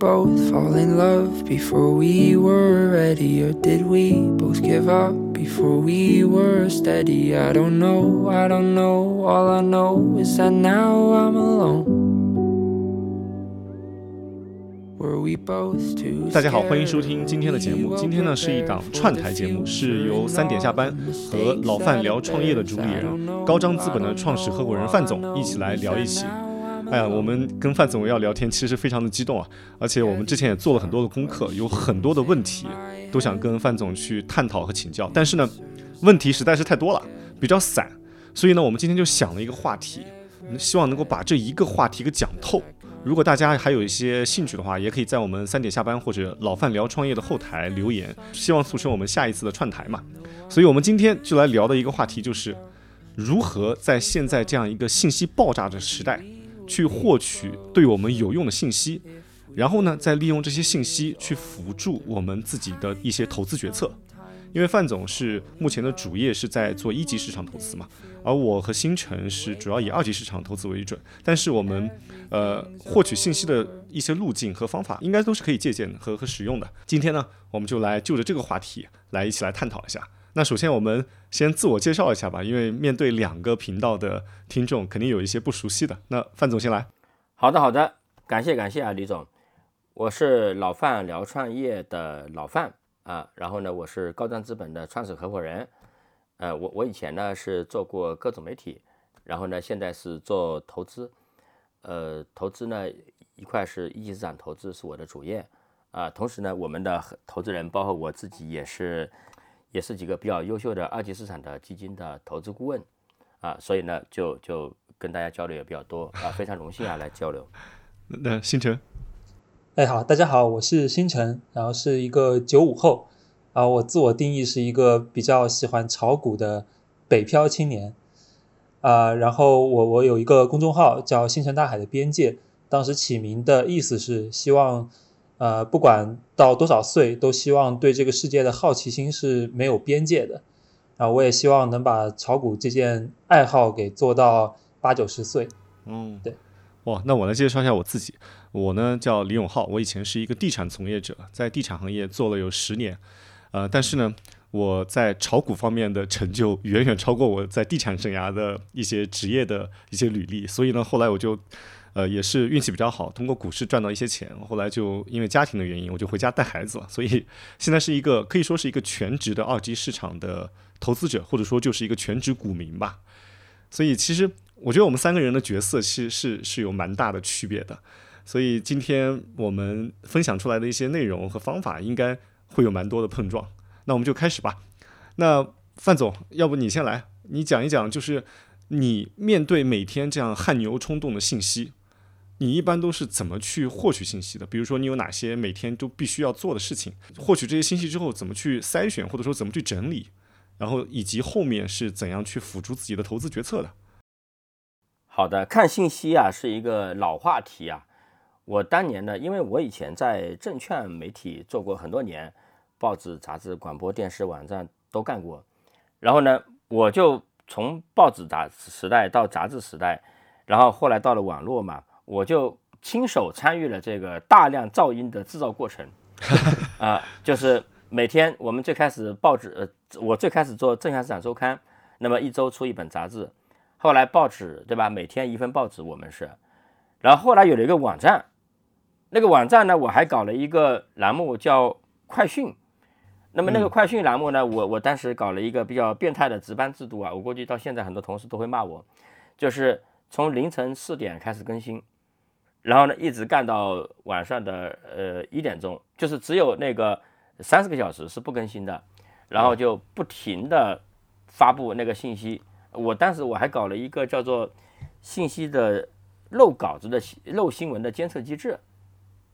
Both fall in love before we were ready? Or did we both give up before we were steady? I don't know, I don't know. All I know is that now I'm alone. Were we both too 大家好，欢迎收听今天的节目。今天呢是一档串台节目，是由三点下班和老范聊创业的主理人高张资本的创始合伙人范总一起来聊一起。哎呀，我们跟范总要聊天，其实非常的激动啊！而且我们之前也做了很多的功课，有很多的问题都想跟范总去探讨和请教。但是呢，问题实在是太多了，比较散，所以呢，我们今天就想了一个话题，希望能够把这一个话题给讲透。如果大家还有一些兴趣的话，也可以在我们三点下班或者老范聊创业的后台留言，希望促成我们下一次的串台嘛。所以我们今天就来聊的一个话题就是如何在现在这样一个信息爆炸的时代。去获取对我们有用的信息，然后呢，再利用这些信息去辅助我们自己的一些投资决策。因为范总是目前的主业是在做一级市场投资嘛，而我和星辰是主要以二级市场投资为准。但是我们呃获取信息的一些路径和方法，应该都是可以借鉴和和使用的。今天呢，我们就来就着这个话题来一起来探讨一下。那首先我们先自我介绍一下吧，因为面对两个频道的听众，肯定有一些不熟悉的。那范总先来。好的，好的，感谢感谢啊，李总，我是老范聊创业的老范啊，然后呢，我是高瞻资本的创始合伙人。呃，我我以前呢是做过各种媒体，然后呢现在是做投资。呃，投资呢一块是一级市场投资是我的主业啊，同时呢我们的投资人包括我自己也是。也是几个比较优秀的二级市场的基金的投资顾问，啊，所以呢，就就跟大家交流也比较多啊，非常荣幸啊来交流。那星辰，哎好，大家好，我是星辰，然后是一个九五后，啊，我自我定义是一个比较喜欢炒股的北漂青年，啊，然后我我有一个公众号叫星辰大海的边界，当时起名的意思是希望。呃，不管到多少岁，都希望对这个世界的好奇心是没有边界的。啊，我也希望能把炒股这件爱好给做到八九十岁。嗯，对。哇，那我来介绍一下我自己。我呢叫李永浩，我以前是一个地产从业者，在地产行业做了有十年。呃，但是呢，我在炒股方面的成就远远超过我在地产生涯的一些职业的一些履历，所以呢，后来我就。呃，也是运气比较好，通过股市赚到一些钱。后来就因为家庭的原因，我就回家带孩子了。所以现在是一个可以说是一个全职的二级市场的投资者，或者说就是一个全职股民吧。所以其实我觉得我们三个人的角色其实是是有蛮大的区别的。所以今天我们分享出来的一些内容和方法，应该会有蛮多的碰撞。那我们就开始吧。那范总，要不你先来，你讲一讲，就是你面对每天这样汗牛充栋的信息。你一般都是怎么去获取信息的？比如说，你有哪些每天都必须要做的事情？获取这些信息之后，怎么去筛选，或者说怎么去整理？然后以及后面是怎样去辅助自己的投资决策的？好的，看信息啊，是一个老话题啊。我当年呢，因为我以前在证券媒体做过很多年，报纸、杂志、广播电视、网站都干过。然后呢，我就从报纸杂时代到杂志时代，然后后来到了网络嘛。我就亲手参与了这个大量噪音的制造过程，啊，就是每天我们最开始报纸，呃，我最开始做《正向市场周刊》，那么一周出一本杂志，后来报纸，对吧？每天一份报纸，我们是，然后后来有了一个网站，那个网站呢，我还搞了一个栏目叫快讯，那么那个快讯栏目呢，我我当时搞了一个比较变态的值班制度啊，我估计到现在很多同事都会骂我，就是从凌晨四点开始更新。然后呢，一直干到晚上的呃一点钟，就是只有那个三十个小时是不更新的，然后就不停的发布那个信息。我当时我还搞了一个叫做信息的漏稿子的漏新闻的监测机制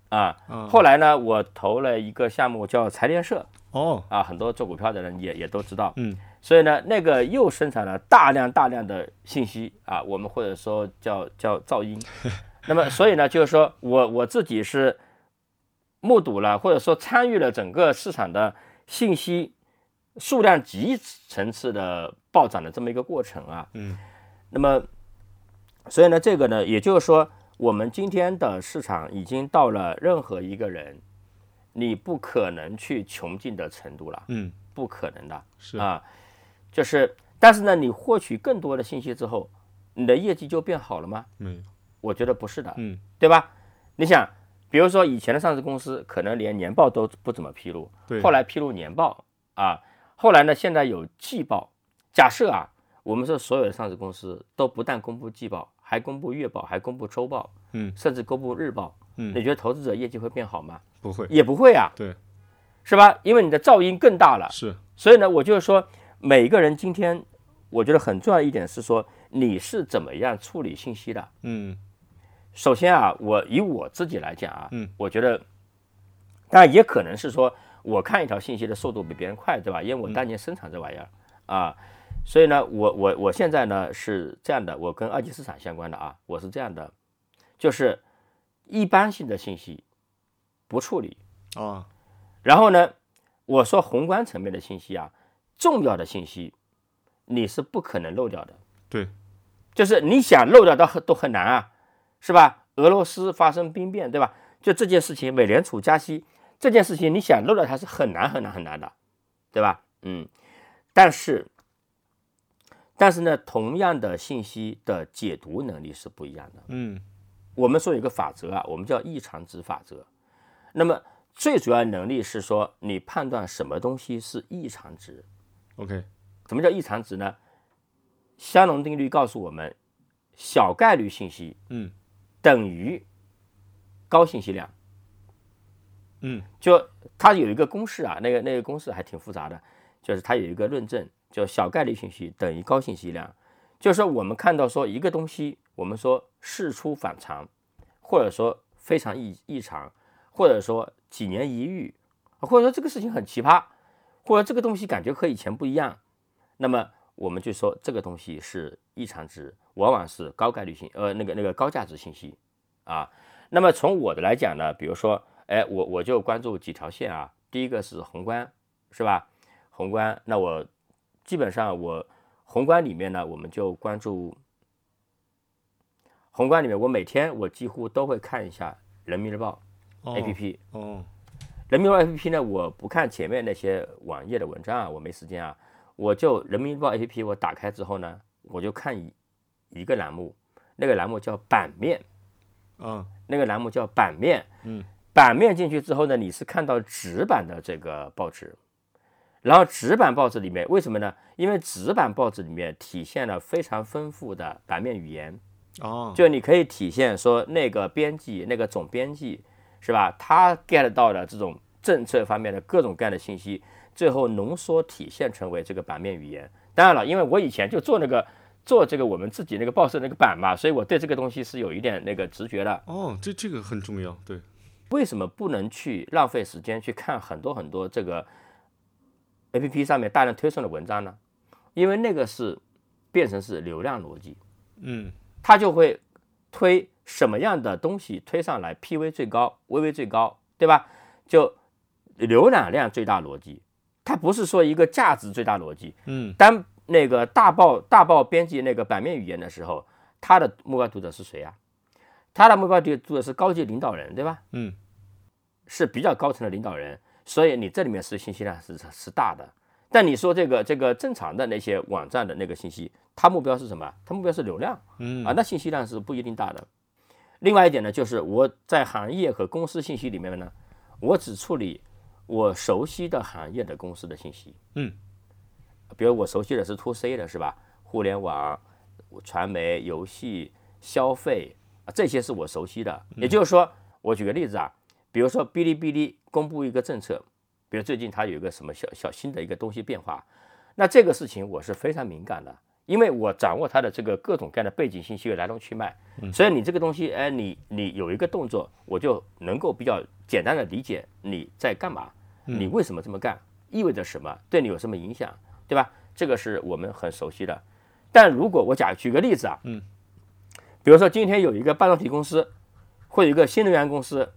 啊。后来呢，我投了一个项目叫财联社。哦。啊，很多做股票的人也也都知道。嗯。所以呢，那个又生产了大量大量的信息啊，我们或者说叫叫噪音。那么，所以呢，就是说我我自己是目睹了，或者说参与了整个市场的信息数量级层次的暴涨的这么一个过程啊。嗯。那么，所以呢，这个呢，也就是说，我们今天的市场已经到了任何一个人，你不可能去穷尽的程度了，嗯，不可能的是啊。就是，但是呢，你获取更多的信息之后，你的业绩就变好了吗？没有，我觉得不是的，嗯，对吧？你想，比如说以前的上市公司可能连年报都不怎么披露，对，后来披露年报啊，后来呢，现在有季报。假设啊，我们说所有的上市公司都不但公布季报，还公布月报，还公布周报，嗯甚至公布日报，嗯你觉得投资者业绩会变好吗？不会，也不会啊，对，是吧？因为你的噪音更大了。是，所以呢，我就是说，每个人今天，我觉得很重要一点是说，你是怎么样处理信息的。嗯首先啊，我以我自己来讲啊，嗯，我觉得，当然也可能是说，我看一条信息的速度比别人快，对吧？因为我当年生产这玩意儿啊，所以呢，我我我现在呢是这样的，我跟二级市场相关的啊，我是这样的，就是一般性的信息不处理，啊，然后呢，我说宏观层面的信息啊，重要的信息你是不可能漏掉的，对，就是你想漏掉都很都很难啊，是吧？俄罗斯发生兵变，对吧？就这件事情，美联储加息这件事情，你想漏掉它是很难很难很难的，对吧？嗯，但是，但是呢，同样的信息的解读能力是不一样的。嗯我们说有一个法则啊，我们叫异常值法则。那么最主要能力是说，你判断什么东西是异常值。，OK，什么叫异常值呢？香农定律告诉我们，小概率信息嗯等于高信息量。嗯就它有一个公式啊，那个那个公式还挺复杂的，就是它有一个论证，叫小概率信息等于高信息量。就是说我们看到说一个东西，我们说事出反常，或者说非常异异常，或者说几年一遇，或者说这个事情很奇葩，或者这个东西感觉和以前不一样，那么我们就说这个东西是异常值，往往是高概率信呃那个那个高价值信息啊。那么从我的来讲呢，比如说，哎，我我就关注几条线啊。第一个是宏观，是吧？宏观，那我基本上我宏观里面呢，我们就关注宏观里面，我每天我几乎都会看一下人民日报哦 APP。哦，人民日报 APP 呢，我不看前面那些网页的文章啊，我没时间啊，我就人民日报 APP 我打开之后呢，我就看一一个栏目，那个栏目叫版面，嗯，那个栏目叫版面，嗯，版面进去之后呢，你是看到纸版的这个报纸，然后纸版报纸里面为什么呢？因为纸版报纸里面体现了非常丰富的版面语言，哦，就你可以体现说那个编辑、那个总编辑是吧？他 get 到的这种政策方面的各种各样的信息，最后浓缩体现成为这个版面语言。当然了，因为我以前就做那个做这个我们自己那个报社那个版嘛，所以我对这个东西是有一点那个直觉的。哦，这这个很重要，对，为什么不能去浪费时间去看很多很多这个 A P P 上面大量推送的文章呢？因为那个是变成是流量逻辑，嗯它就会推什么样的东西推上来，P V 最高，V V 最高，对吧？就浏览量最大逻辑，它不是说一个价值最大逻辑。嗯当那个大报大报编辑那个版面语言的时候，他的目标读者是谁啊？他的目标读者是高级领导人，对吧？嗯是比较高层的领导人，所以你这里面是信息量是是大的。但你说这个这个正常的那些网站的那个信息，它目标是什么？它目标是流量嗯啊，那信息量是不一定大的。另外一点呢，就是我在行业和公司信息里面呢，我只处理我熟悉的行业的公司的信息。嗯，比如我熟悉的是 to C 的是吧？互联网、传媒、游戏、消费啊，这些是我熟悉的。也就是说，我举个例子啊，比如说哔哩哔哩公布一个政策，比如最近它有一个什么小小新的一个东西变化，那这个事情我是非常敏感的，因为我掌握它的这个各种各样的背景信息的来龙去脉，所以你这个东西，哎，你你有一个动作，我就能够比较简单的理解你在干嘛，你为什么这么干，意味着什么，对你有什么影响，对吧？这个是我们很熟悉的。但如果我假举个例子啊，嗯，比如说今天有一个半导体公司，或者一个新能源公司，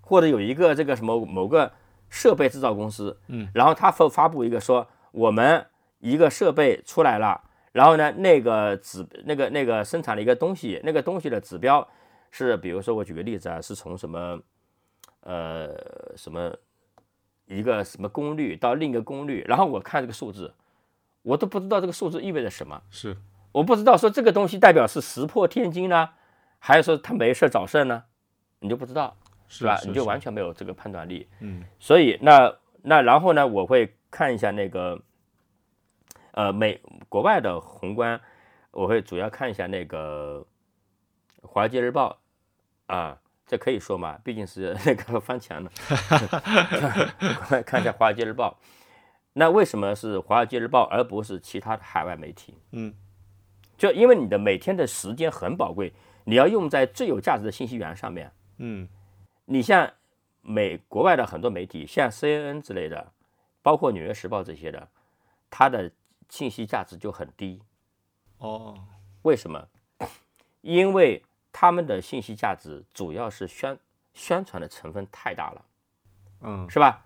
或者有一个这个什么某个设备制造公司，嗯，然后他发发布一个说我们一个设备出来了，然后呢那个指那个那个生产了一个东西，那个东西的指标是比如说我举个例子啊，是从什么呃什么一个什么功率到另一个功率，然后我看这个数字，我都不知道这个数字意味着什么，是我不知道说这个东西代表是石破天惊呢，还是说他没事找事呢，你就不知道。是吧？你就完全没有这个判断力。嗯，所以那那然后呢，我会看一下那个呃美国外的宏观，我会主要看一下那个《华尔街日报》啊，这可以说嘛？毕竟是那个翻墙了。来，看一下《华尔街日报》。那为什么是《华尔街日报》而不是其他的海外媒体？嗯，就因为你的每天的时间很宝贵，你要用在最有价值的信息源上面。嗯。你像美国外的很多媒体，像 CNN 之类的，包括《纽约时报》这些的，它的信息价值就很低。哦，为什么？因为他们的信息价值主要是宣宣传的成分太大了，嗯，是吧？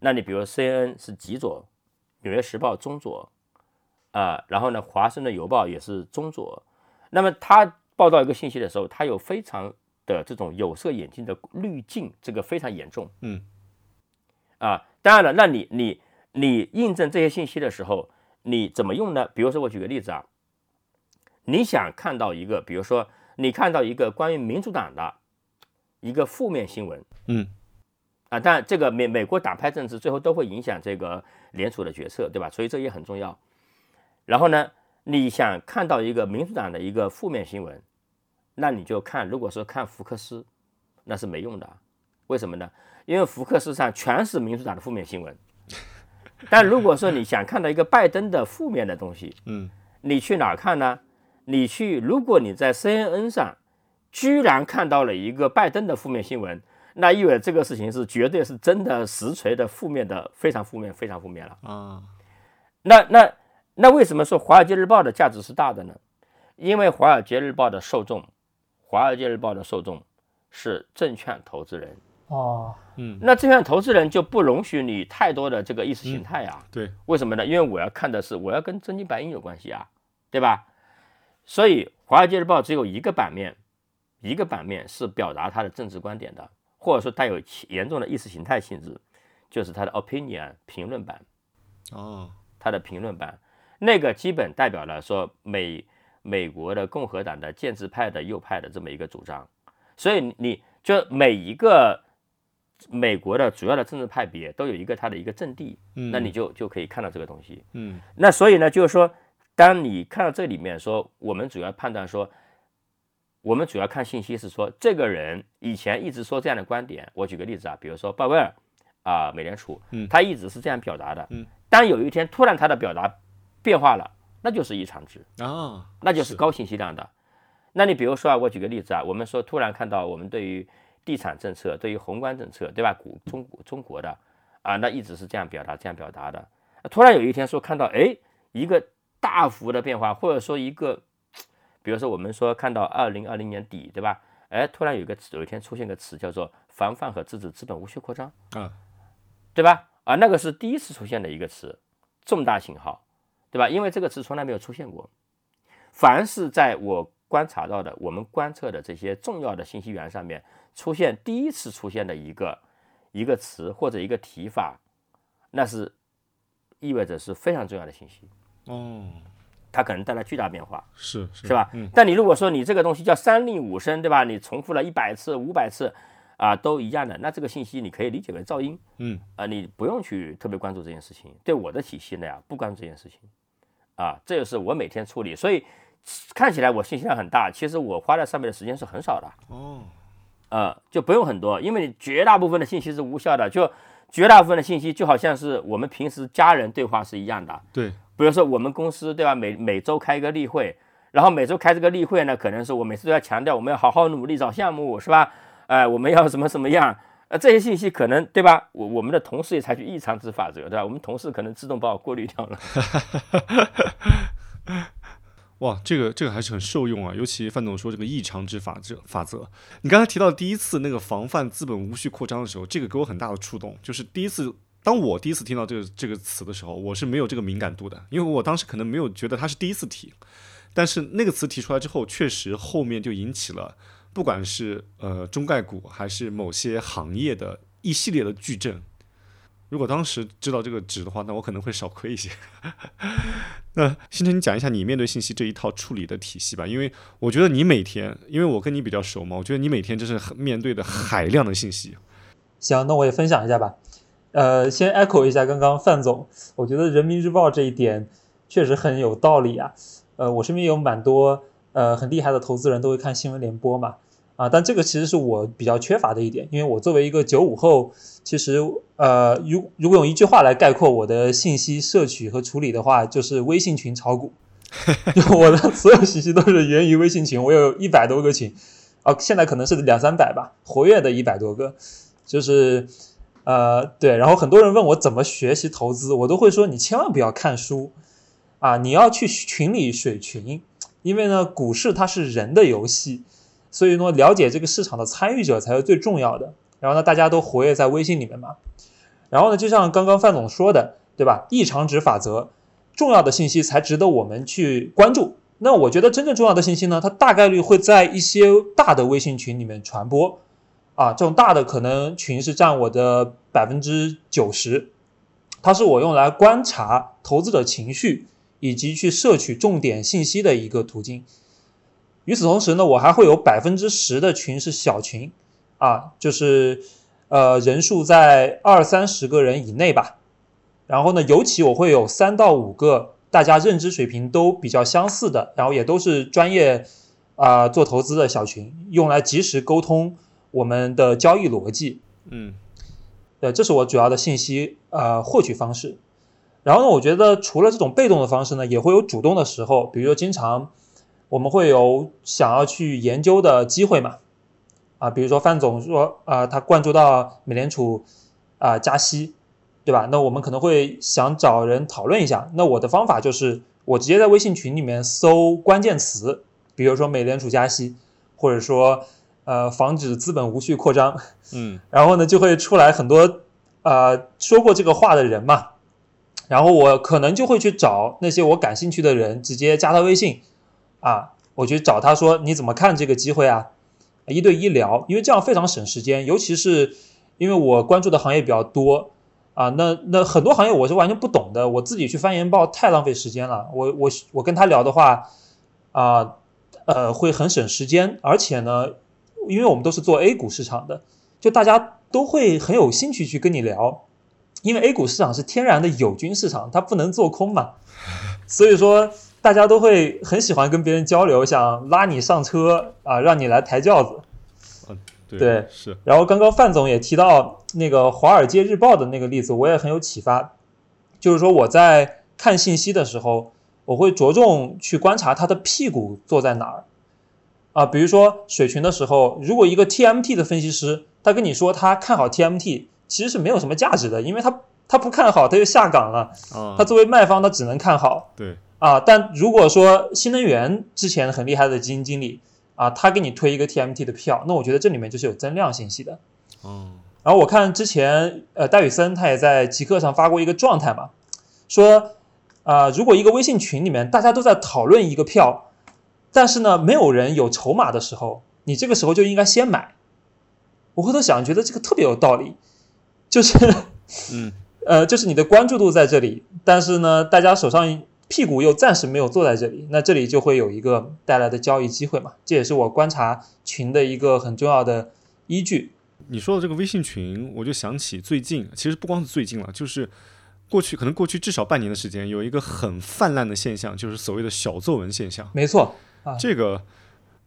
那你比如 CNN 是极左，《纽约时报》中左，啊，然后呢，《华盛顿邮报》也是中左。那么他报道一个信息的时候，他有非常的这种有色眼镜的滤镜，这个非常严重。嗯，啊，当然了，那你你你印证这些信息的时候，你怎么用呢？比如说，我举个例子啊，你想看到一个，比如说你看到一个关于民主党的一个负面新闻，嗯，啊，但这个美美国党派政治最后都会影响这个联储的决策，对吧？所以这也很重要。然后呢，你想看到一个民主党的一个负面新闻。那你就看，如果说看福克斯，那是没用的，为什么呢？因为福克斯上全是民主党的负面新闻。但如果说你想看到一个拜登的负面的东西，嗯，你去哪儿看呢？你去，如果你在 CNN 上居然看到了一个拜登的负面新闻，那意味着这个事情是绝对是真的实锤的负面的，非常负面，非常负面了啊。那那那为什么说《华尔街日报》的价值是大的呢？因为《华尔街日报》的受众。《华尔街日报》的受众是证券投资人哦，嗯，那证券投资人就不容许你太多的这个意识形态啊。对，为什么呢？因为我要看的是我要跟真金白银有关系啊，对吧？所以《华尔街日报》只有一个版面，一个版面是表达他的政治观点的，或者说带有严重的意识形态性质，就是他的 opinion 评论版。哦，他的评论版，那个基本代表了说美。美国的共和党的建制派的右派的这么一个主张，所以你就每一个美国的主要的政治派别都有一个它的一个阵地，那你就就可以看到这个东西。嗯，那所以呢，就是说，当你看到这里面说，我们主要判断说，我们主要看信息是说，这个人以前一直说这样的观点。我举个例子啊，比如说鲍威尔啊，美联储，他一直是这样表达的。嗯，当有一天突然他的表达变化了。那就是异常值啊，那就是高信息量的。那你比如说啊，我举个例子啊，我们说突然看到我们对于地产政策、对于宏观政策，对吧？股中国中国的啊，那一直是这样表达、这样表达的。突然有一天说看到哎一个大幅的变化，或者说一个，比如说我们说看到二零二零年底，对吧？哎，突然有一个有一天出现个词叫做防范和制止资本无序扩张啊，对吧？啊，那个是第一次出现的一个词，重大信号。对吧？因为这个词从来没有出现过。凡是在我观察到的、我们观测的这些重要的信息源上面出现第一次出现的一个一个词或者一个提法，那是意味着是非常重要的信息。哦，它可能带来巨大变化，是是吧？嗯。但你如果说你这个东西叫三令五申，对吧？你重复了一百次、五百次啊，都一样的，那这个信息你可以理解为噪音。嗯。啊，你不用去特别关注这件事情。对我的体系呢呀，不关注这件事情。啊，这就是我每天处理，所以看起来我信息量很大，其实我花在上面的时间是很少的。哦，呃，就不用很多，因为你绝大部分的信息是无效的，就绝大部分的信息就好像是我们平时家人对话是一样的。对，比如说我们公司对吧，每每周开一个例会，然后每周开这个例会呢，可能是我每次都要强调我们要好好努力找项目，是吧？哎，我们要什么什么样？呃，这些信息可能对吧？我我们的同事也采取异常值法则，对吧？我们同事可能自动把我过滤掉了。哇，这个这个还是很受用啊！尤其范总说这个异常值法则法则，你刚才提到第一次那个防范资本无序扩张的时候，这个给我很大的触动。就是第一次，当我第一次听到这个这个词的时候，我是没有这个敏感度的，因为我当时可能没有觉得它是第一次提。但是那个词提出来之后，确实后面就引起了。不管是呃中概股还是某些行业的一系列的矩阵。如果当时知道这个值的话，那我可能会少亏一些。那星辰，你讲一下你面对信息这一套处理的体系吧，因为我觉得你每天，因为我跟你比较熟嘛，我觉得你每天就是面对的海量的信息。行，那我也分享一下吧。呃，先 echo 一下刚刚范总，我觉得人民日报这一点确实很有道理啊。呃，我身边有蛮多呃很厉害的投资人都会看新闻联播嘛。啊，但这个其实是我比较缺乏的一点，因为我作为一个九五后，其实呃，如如果用一句话来概括我的信息摄取和处理的话，就是微信群炒股。我的所有信息都是源于微信群，我有一百多个群，啊，现在可能是两三百吧，活跃的一百多个，就是呃对，然后很多人问我怎么学习投资，我都会说你千万不要看书，啊，你要去群里水群，因为呢，股市它是人的游戏。所以呢，了解这个市场的参与者才是最重要的。然后呢，大家都活跃在微信里面嘛。然后呢，就像刚刚范总说的，对吧？异常值法则，重要的信息才值得我们去关注。那我觉得真正重要的信息呢，它大概率会在一些大的微信群里面传播。啊，这种大的可能群是占我的百分之九十，它是我用来观察投资者情绪以及去摄取重点信息的一个途径。与此同时呢，我还会有百分之十的群是小群，啊，就是呃人数在二三十个人以内吧。然后呢，尤其我会有三到五个大家认知水平都比较相似的，然后也都是专业啊做投资的小群，用来及时沟通我们的交易逻辑。嗯，对，这是我主要的信息呃获取方式。然后呢，我觉得除了这种被动的方式呢，也会有主动的时候，比如说经常。我们会有想要去研究的机会嘛？啊，比如说范总说，啊，他关注到美联储啊加息，对吧？那我们可能会想找人讨论一下。那我的方法就是，我直接在微信群里面搜关键词，比如说美联储加息，或者说呃防止资本无序扩张，嗯，然后呢就会出来很多呃说过这个话的人嘛，然后我可能就会去找那些我感兴趣的人，直接加他微信。啊，我去找他说你怎么看这个机会啊？一对一聊，因为这样非常省时间，尤其是因为我关注的行业比较多啊，那那很多行业我是完全不懂的，我自己去翻研报太浪费时间了。我我我跟他聊的话啊，呃，会很省时间，而且呢，因为我们都是做 A 股市场的，就大家都会很有兴趣去跟你聊，因为 A 股市场是天然的友军市场，它不能做空嘛，所以说。大家都会很喜欢跟别人交流，想拉你上车啊，让你来抬轿子。嗯，对，是。然后刚刚范总也提到那个《华尔街日报》的那个例子，我也很有启发。就是说我在看信息的时候，我会着重去观察他的屁股坐在哪儿啊。比如说水群的时候，如果一个 TMT 的分析师他跟你说他看好 TMT，其实是没有什么价值的，因为他他不看好他就下岗了。他作为卖方，他只能看好。对。啊，但如果说新能源之前很厉害的基金经理啊，他给你推一个 TMT 的票，那我觉得这里面就是有增量信息的。嗯。然后我看之前呃戴宇森他也在极客上发过一个状态嘛，说啊，如果一个微信群里面大家都在讨论一个票，但是呢没有人有筹码的时候，你这个时候就应该先买。我回头想觉得这个特别有道理，就是嗯 呃就是你的关注度在这里，但是呢大家手上。屁股又暂时没有坐在这里，那这里就会有一个带来的交易机会嘛？这也是我观察群的一个很重要的依据。你说的这个微信群，我就想起最近，其实不光是最近了，就是过去可能过去至少半年的时间，有一个很泛滥的现象，就是所谓的小作文现象。没错，啊这个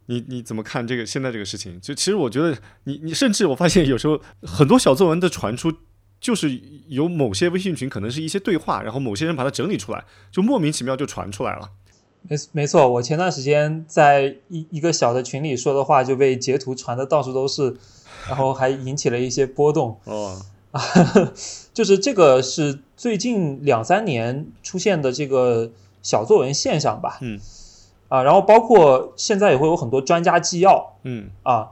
你你怎么看这个现在这个事情？就其实我觉得，你你甚至我发现有时候很多小作文的传出。就是有某些微信群可能是一些对话，然后某些人把它整理出来，就莫名其妙就传出来了。没没错，我前段时间在一一个小的群里说的话就被截图传的到处都是，然后还引起了一些波动。哦，就是这个是最近两三年出现的这个小作文现象吧？嗯，啊，然后包括现在也会有很多专家纪要。嗯，啊。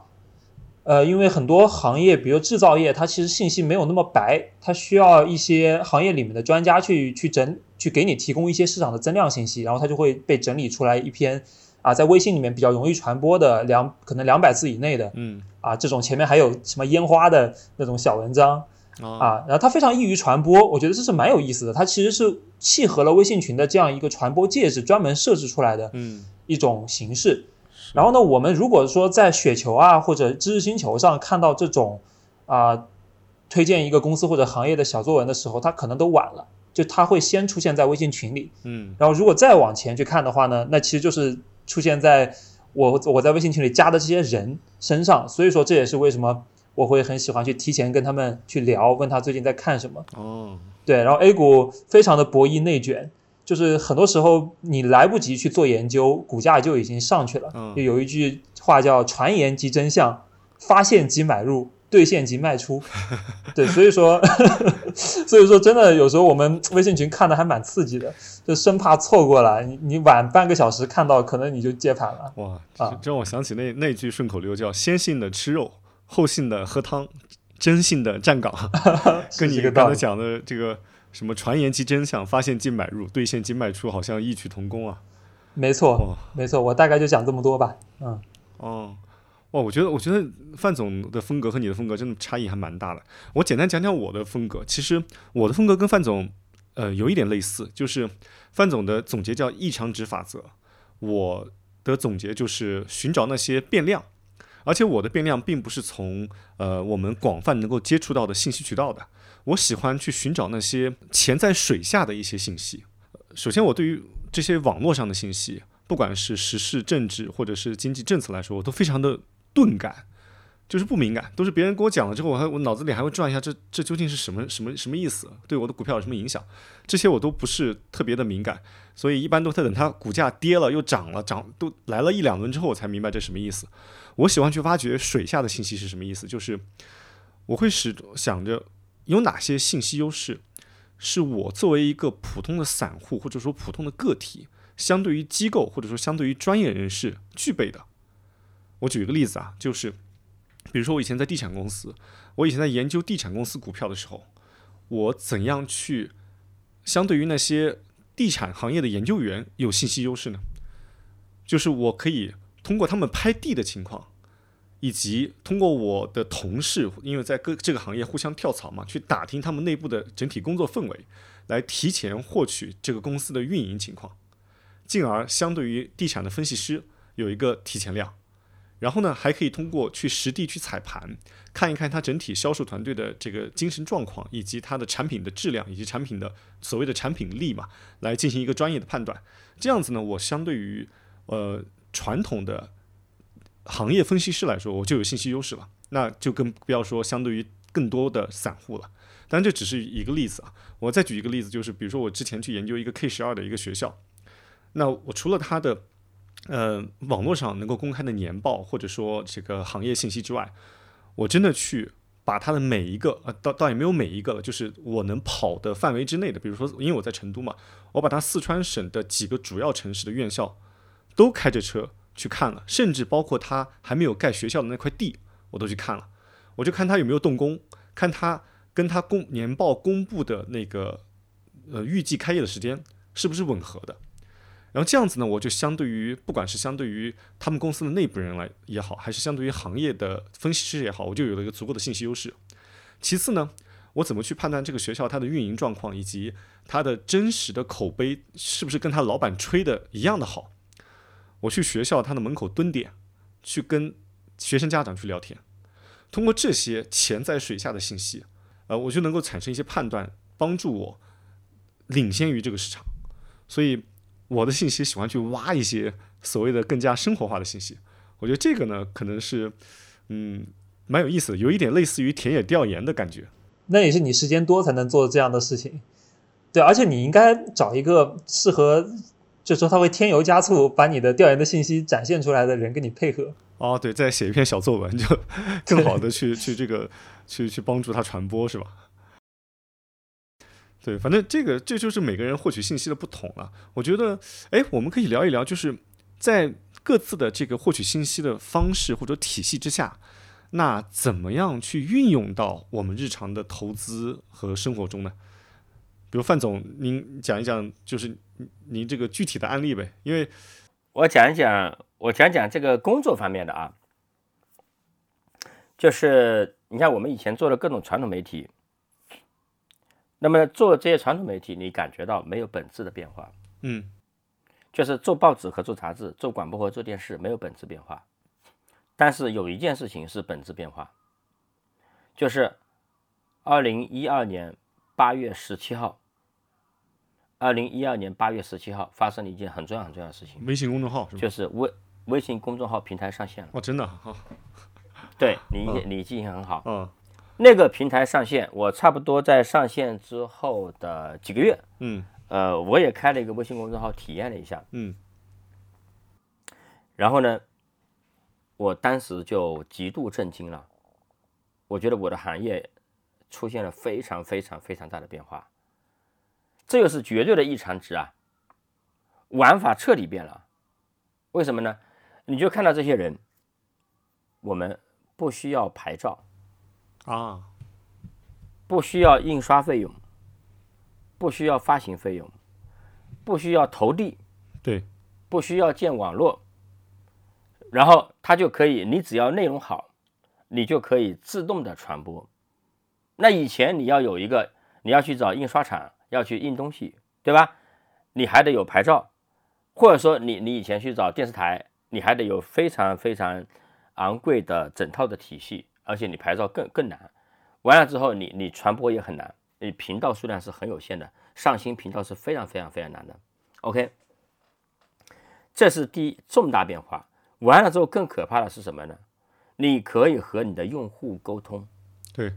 呃，因为很多行业，比如制造业，它其实信息没有那么白，它需要一些行业里面的专家去去整，去给你提供一些市场的增量信息，然后它就会被整理出来一篇啊，在微信里面比较容易传播的两可能两百字以内的，嗯啊，这种前面还有什么烟花的那种小文章啊啊，然后它非常易于传播，我觉得这是蛮有意思的。它其实是契合了微信群的这样一个传播介质专门设置出来的嗯一种形式。然后呢，我们如果说在雪球啊或者知识星球上看到这种啊、推荐一个公司或者行业的小作文的时候，它可能都晚了，就它会先出现在微信群里。嗯然后如果再往前去看的话呢，那其实就是出现在我我在微信群里加的这些人身上。所以说这也是为什么我会很喜欢去提前跟他们去聊，问他最近在看什么。哦对，然后 A 股非常的博弈内卷，就是很多时候你来不及去做研究，股价就已经上去了。嗯就有一句话叫“传言即真相，发现即买入，兑现即卖出 ”。对，所以说，所以说真的有时候我们微信群看的还蛮刺激的，就生怕错过了，你你晚半个小时看到，可能你就接盘了。哇，这让我想起那那句顺口溜叫“先信的吃肉，后信的喝汤，真信的站岗”，跟是你。刚才讲的这个什么传言及真相，发现即买入，兑现即卖出，好像异曲同工啊。没错哦，没错，我大概就讲这么多吧。嗯，哦，哇，我觉得我觉得范总的风格和你的风格真的差异还蛮大的。我简单讲讲我的风格，其实我的风格跟范总呃有一点类似，就是范总的总结叫异常值法则，我的总结就是寻找那些变量。而且我的变量并不是从呃我们广泛能够接触到的信息渠道的，我喜欢去寻找那些潜在水下的一些信息。首先，我对于这些网络上的信息，不管是时事政治或者是经济政策来说，我都非常的钝感，就是不敏感，都是别人给我讲了之后，我还我脑子里还会转一下这这究竟是什么什么什么意思，对我的股票有什么影响，这些我都不是特别的敏感，所以一般都在等它股价跌了又涨了，涨都来了一两轮之后，我才明白这什么意思。我喜欢去挖掘水下的信息是什么意思，就是我会始想着有哪些信息优势。是我作为一个普通的散户或者说普通的个体，相对于机构或者说相对于专业人士具备的。我举一个例子啊，就是比如说我以前在地产公司，我以前在研究地产公司股票的时候，我怎样去相对于那些地产行业的研究员有信息优势呢？就是我可以通过他们拍地的情况。以及通过我的同事，因为在各这个行业互相跳槽嘛，去打听他们内部的整体工作氛围，来提前获取这个公司的运营情况，进而相对于地产的分析师有一个提前量。然后呢，还可以通过去实地去踩盘，看一看它整体销售团队的这个精神状况，以及它的产品的质量，以及产品的所谓的产品力嘛，来进行一个专业的判断。这样子呢，我相对于呃传统的。行业分析师来说，我就有信息优势了，那就更不要说相对于更多的散户了。但这只是一个例子啊，我再举一个例子，就是比如说我之前去研究一个 K 十二的一个学校，那我除了它的呃网络上能够公开的年报或者说这个行业信息之外，我真的去把它的每一个呃倒倒也没有每一个了，就是我能跑的范围之内的，比如说因为我在成都嘛，我把它四川省的几个主要城市的院校都开着车。去看了，甚至包括他还没有盖学校的那块地，我都去看了。我就看他有没有动工，看他跟他公年报公布的那个呃预计开业的时间是不是吻合的。然后这样子呢，我就相对于不管是相对于他们公司的内部人来也好，还是相对于行业的分析师也好，我就有了一个足够的信息优势。其次呢，我怎么去判断这个学校它的运营状况以及它的真实的口碑是不是跟他老板吹的一样的好？我去学校他的门口蹲点，去跟学生家长去聊天，通过这些潜在水下的信息，呃，我就能够产生一些判断，帮助我领先于这个市场。所以我的信息喜欢去挖一些所谓的更加生活化的信息。我觉得这个呢，可能是嗯蛮有意思的，有一点类似于田野调研的感觉。那也是你时间多才能做这样的事情。对，而且你应该找一个适合。就说他会添油加醋，把你的调研的信息展现出来的人跟你配合。哦，对，再写一篇小作文，就 更好的去去这个去去帮助他传播，是吧？对，反正这个这就是每个人获取信息的不同了。我觉得，哎，我们可以聊一聊，就是在各自的这个获取信息的方式或者体系之下，那怎么样去运用到我们日常的投资和生活中呢？比如范总，您讲一讲，就是您这个具体的案例呗，因为我讲一讲，我讲讲这个工作方面的啊，就是你看我们以前做的各种传统媒体，那么做这些传统媒体，你感觉到没有本质的变化，嗯，就是做报纸和做杂志、做广播和做电视没有本质变化，但是有一件事情是本质变化，就是二零一二年八月十七号。二零一二年八月十七号发生了一件很重要很重要的事情，微信公众号？就是微微信公众号平台上线了。哦，真的好，对你你记性很好。嗯那个平台上线，我差不多在上线之后的几个月，嗯。呃，我也开了一个微信公众号体验了一下，嗯。然后呢，我当时就极度震惊了，我觉得我的行业出现了非常非常非常大的变化，这个是绝对的异常值啊！玩法彻底变了，为什么呢？你就看到这些人，我们不需要牌照，啊，不需要印刷费用，不需要发行费用，不需要投递，对，不需要建网络，然后它就可以，你只要内容好，你就可以自动的传播。那以前你要有一个，你要去找印刷厂，要去印东西，对吧？你还得有牌照，或者说你你以前去找电视台，你还得有非常非常昂贵的整套的体系，而且你牌照更更难。完了之后你，你传播也很难，你频道数量是很有限的，上新频道是非常非常非常难的。OK，这是第一重大变化。完了之后，更可怕的是什么呢？你可以和你的用户沟通。对，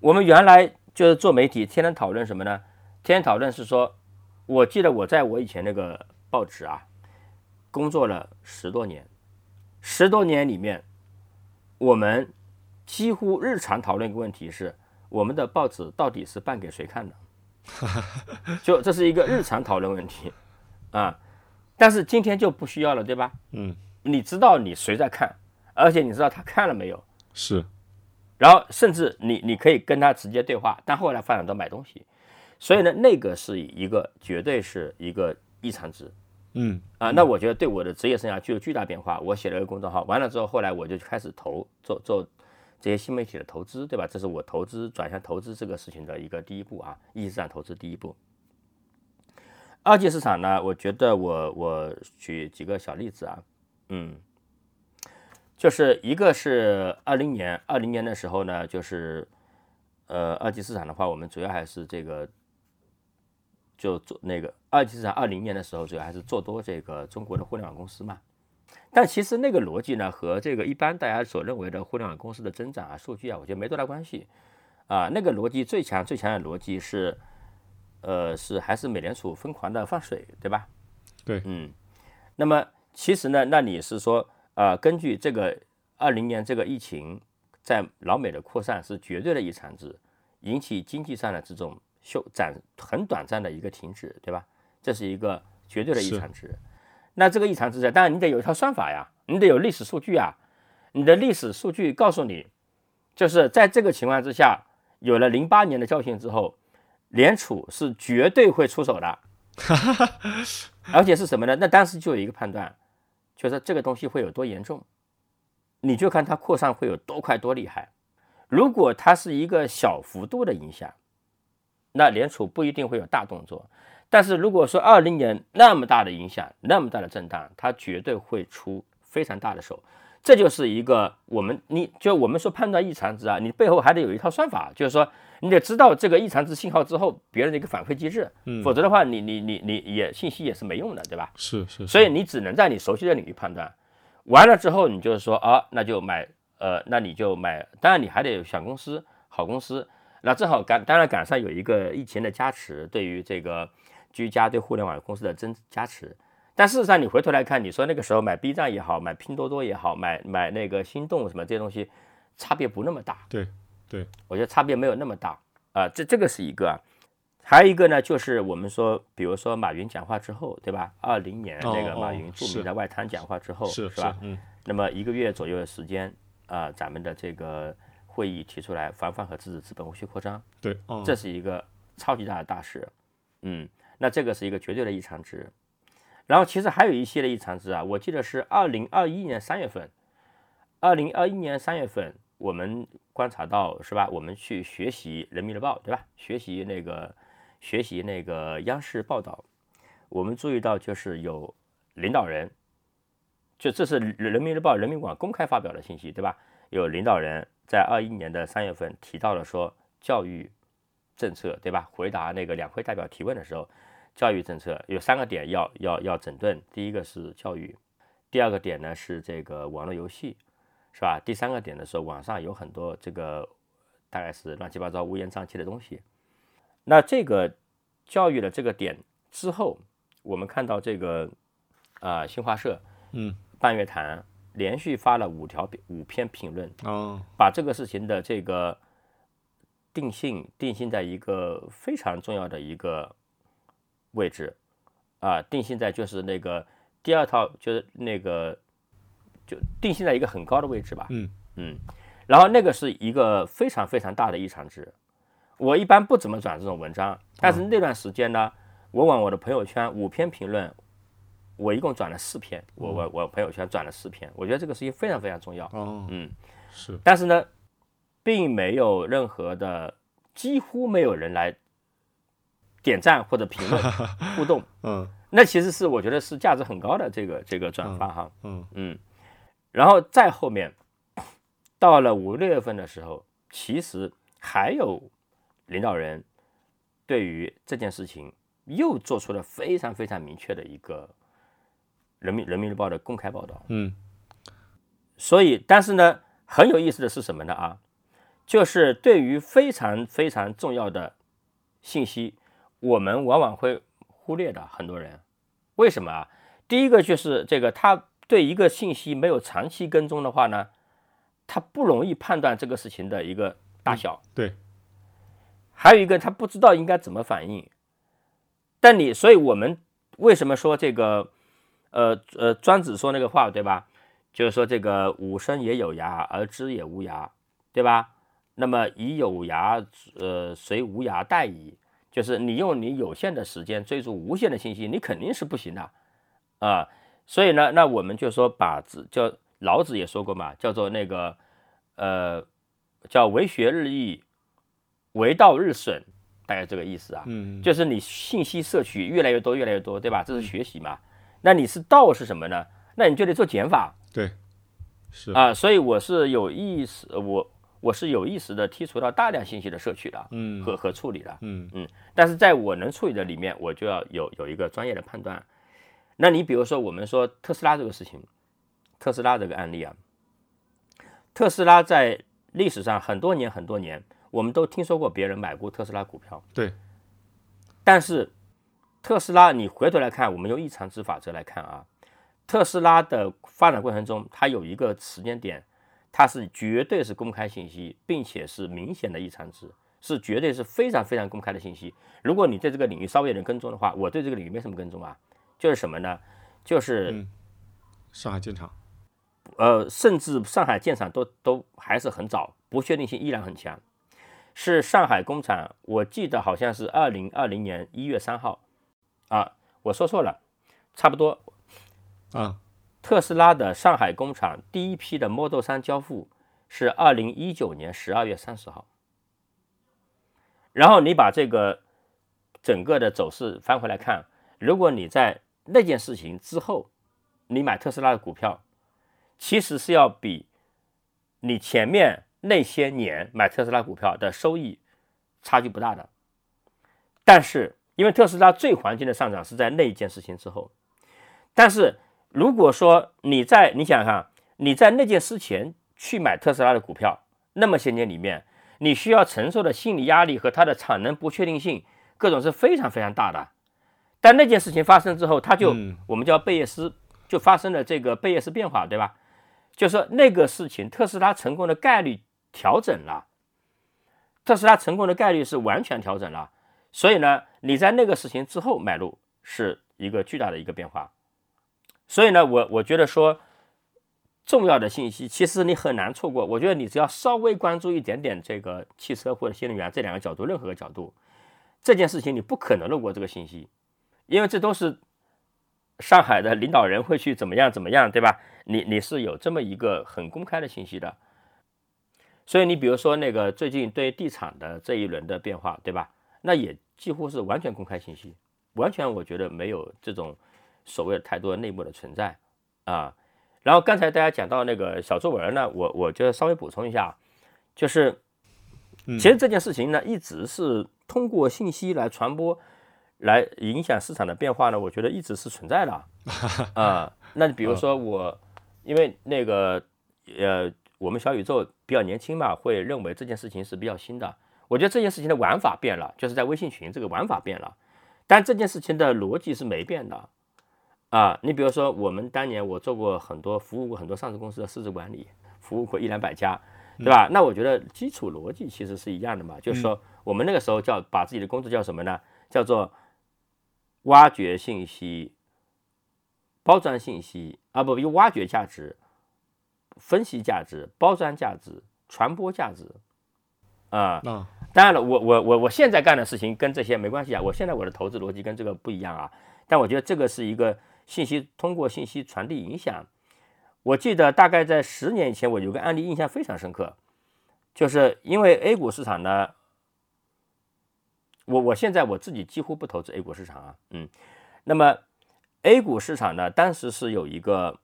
我们原来就是做媒体，天天讨论什么呢？天天讨论是说，我记得我在我以前那个报纸啊，工作了十多年，十多年里面，我们几乎日常讨论一个问题是，我们的报纸到底是办给谁看的？就这是一个日常讨论问题啊。但是今天就不需要了，对吧？嗯，你知道你谁在看，而且你知道他看了没有，是，然后甚至你你可以跟他直接对话，但后来发展到买东西，所以呢，那个是一个绝对是一个异常值嗯啊。那我觉得对我的职业生涯具有巨大变化。我写了一个公众号，完了之后，后来我就开始投做做这些新媒体的投资，对吧？这是我投资转向投资这个事情的一个第一步啊，一级市场投资第一步。二级市场呢，我觉得我我举几个小例子啊，嗯，就是一个是二零年，二零年的时候呢，就是呃二级市场的话，我们主要还是这个就做那个二级市场，二零年的时候主要还是做多这个中国的互联网公司嘛。但其实那个逻辑呢，和这个一般大家所认为的互联网公司的增长啊、数据啊，我觉得没多大关系啊。那个逻辑最强最强的逻辑是。呃，是还是美联储疯狂的放水，对吧？对，嗯，那么其实呢，那你是说，呃，根据这个二零年这个疫情在老美的扩散是绝对的异常值，引起经济上的这种休暂很短暂的一个停止，对吧？这是一个绝对的异常值。那这个异常之在，当然你得有一套算法呀，你得有历史数据啊，你的历史数据告诉你，就是在这个情况之下，有了零八年的教训之后。联储是绝对会出手的，而且是什么呢？那当时就有一个判断，就是这个东西会有多严重，你就看它扩散会有多快多厉害。如果它是一个小幅度的影响，那联储不一定会有大动作。但是如果说二零年那么大的影响，那么大的震荡，它绝对会出非常大的手。这就是一个我们，你就我们说判断异常值啊，你背后还得有一套算法，就是说。你得知道这个异常值信号之后，别人的一个反馈机制，嗯，否则的话，你你你你也信息也是没用的，对吧？是是，所以你只能在你熟悉的领域判断，完了之后，你就是说啊，那就买，呃，那你就买，当然你还得有小公司、好公司，那正好赶，当然赶上有一个疫情的加持，对于这个居家对互联网公司的增加持，但事实上你回头来看，你说那个时候买 B 站也好，买拼多多也好，买买那个心动什么这些东西，差别不那么大，对。对，我觉得差别没有那么大啊，这这个是一个，还有一个呢，就是我们说，比如说马云讲话之后，对吧？二零年那个马云著名的外滩讲话之后，是是吧？嗯，那么一个月左右的时间啊，咱们的这个会议提出来防范和制止资本无序扩张，对，这是一个超级大的大事，嗯，那这个是一个绝对的异常值。然后其实还有一系列异常值啊，我记得是二零二一年三月份，二零二一年三月份我们观察到是吧？我们去学习人民日报对吧？学习那个学习那个央视报道，我们注意到就是有领导人，就这是人民日报、人民网公开发表的信息对吧？有领导人在二一年的三月份提到了说教育政策对吧？回答那个两会代表提问的时候。教育政策有三个点要要要整顿，第一个是教育，第二个点呢是这个网络游戏，是吧？第三个点的时候，网上有很多这个大概是乱七八糟乌烟瘴气的东西。那这个教育的这个点之后，我们看到这个啊新华社嗯半月谈连续发了五条五篇评论，哦把这个事情的这个定性定性在一个非常重要的一个。位置啊，定性在就是那个第二套，就是那个就定性在一个很高的位置吧。嗯嗯，然后那个是一个非常非常大的异常值。我一般不怎么转这种文章，但是那段时间呢，我往我的朋友圈五篇评论，我一共转了四篇，我我我朋友圈转了四篇，我觉得这个事情非常非常重要。哦嗯，是但是呢，并没有任何的，几乎没有人来。点赞或者评论 互动，嗯。那其实是我觉得是价值很高的这个这个转发哈，嗯。嗯，然后再后面到了五六月份的时候，其实还有领导人对于这件事情又做出了非常非常明确的一个人民人民日报的公开报道，嗯。所以但是呢，很有意思的是什么呢啊？就是对于非常非常重要的信息。我们往往会忽略的很多人，为什么啊？第一个就是这个，他对一个信息没有长期跟踪的话呢，他不容易判断这个事情的一个大小。对。还有一个，他不知道应该怎么反应。但你，所以我们为什么说这个，呃呃，庄子说那个话，对吧？就是说这个吾生也有涯，而知也无涯，对吧？那么以有涯，呃，随无涯殆矣。就是你用你有限的时间追逐无限的信息，你肯定是不行的，啊，所以呢，那我们就说把子叫老子也说过嘛，叫做那个呃叫为学日益，为道日损，大概这个意思啊，嗯，就是你信息摄取越来越多越来越多，对吧？这是学习嘛，那你是道是什么呢？那你就得做减法，对，是啊，所以我是有意识我。我是有意识的剔除到大量信息的摄取的，嗯和和处理的，嗯嗯，但是在我能处理的里面，我就要有有一个专业的判断。那你比如说，我们说特斯拉这个事情，特斯拉这个案例啊，特斯拉在历史上很多年很多年，我们都听说过别人买过特斯拉股票，对，但是特斯拉你回头来看，我们用异常之法则来看啊，特斯拉的发展过程中，它有一个时间点。它是绝对是公开信息，并且是明显的异常值，是绝对是非常非常公开的信息。如果你对这个领域稍微有点跟踪的话，我对这个领域没什么跟踪啊，就是什么呢？就是上海建厂，呃，甚至上海建厂都都还是很早，不确定性依然很强。是上海工厂，我记得好像是二零二零年一月三号啊，我说错了，差不多啊。特斯拉的上海工厂第一批的 Model 3交付是二零一九年十二月三十号，然后你把这个整个的走势翻回来看，如果你在那件事情之后，你买特斯拉的股票，其实是要比你前面那些年买特斯拉股票的收益差距不大的。但是因为特斯拉最黄金的上涨是在那一件事情之后，但是。如果说你在你想想看，你在那件事前去买特斯拉的股票，那么些年里面，你需要承受的心理压力和它的产能不确定性，各种是非常非常大的。但那件事情发生之后，它就我们叫贝叶斯，就发生了这个贝叶斯变化，对吧？就说那个事情，特斯拉成功的概率调整了，特斯拉成功的概率是完全调整了。所以呢，你在那个事情之后买入是一个巨大的一个变化。所以呢，我我觉得说，重要的信息其实你很难错过。我觉得你只要稍微关注一点点这个汽车或者新能源这两个角度，任何个角度，这件事情你不可能漏过这个信息，因为这都是上海的领导人会去怎么样怎么样，对吧？你你是有这么一个很公开的信息的。所以你比如说那个最近对地产的这一轮的变化，对吧？那也几乎是完全公开信息，完全我觉得没有这种所谓的太多内幕的存在啊。然后刚才大家讲到那个小作文呢，我我就稍微补充一下，就是其实这件事情呢，一直是通过信息来传播，来影响市场的变化呢，我觉得一直是存在的 啊。那比如说我，因为那个呃，我们小宇宙比较年轻嘛，会认为这件事情是比较新的。我觉得这件事情的玩法变了，就是在微信群这个玩法变了，但这件事情的逻辑是没变的。啊，你比如说，我们当年我做过很多服务过很多上市公司的市值管理，服务过一两百家，对吧？那我觉得基础逻辑其实是一样的嘛，就是说我们那个时候叫把自己的工作叫什么呢？叫做挖掘信息、包装信息啊，不，用挖掘价值、分析价值、包装价值、传播价值啊。当然了，我我我我现在干的事情跟这些没关系啊，我现在我的投资逻辑跟这个不一样啊，但我觉得这个是一个。信息通过信息传递影响，我记得大概在十年以前，我有个案例印象非常深刻，就是因为 A 股市场呢，我我现在我自己几乎不投资 A 股市场啊，嗯，那么 A 股市场呢，当时是有一个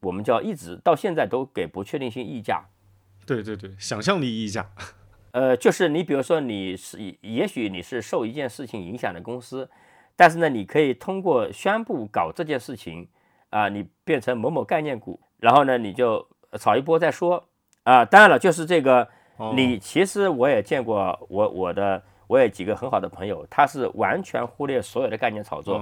我们叫一直到现在都给不确定性溢价，对对对，想象力溢价，呃，就是你比如说你是也许你是受一件事情影响的公司。但是呢，你可以通过宣布搞这件事情，啊，你变成某某概念股，然后呢，你就炒一波再说，啊，当然了，就是这个，你其实我也见过，我我的我有几个很好的朋友，他是完全忽略所有的概念炒作，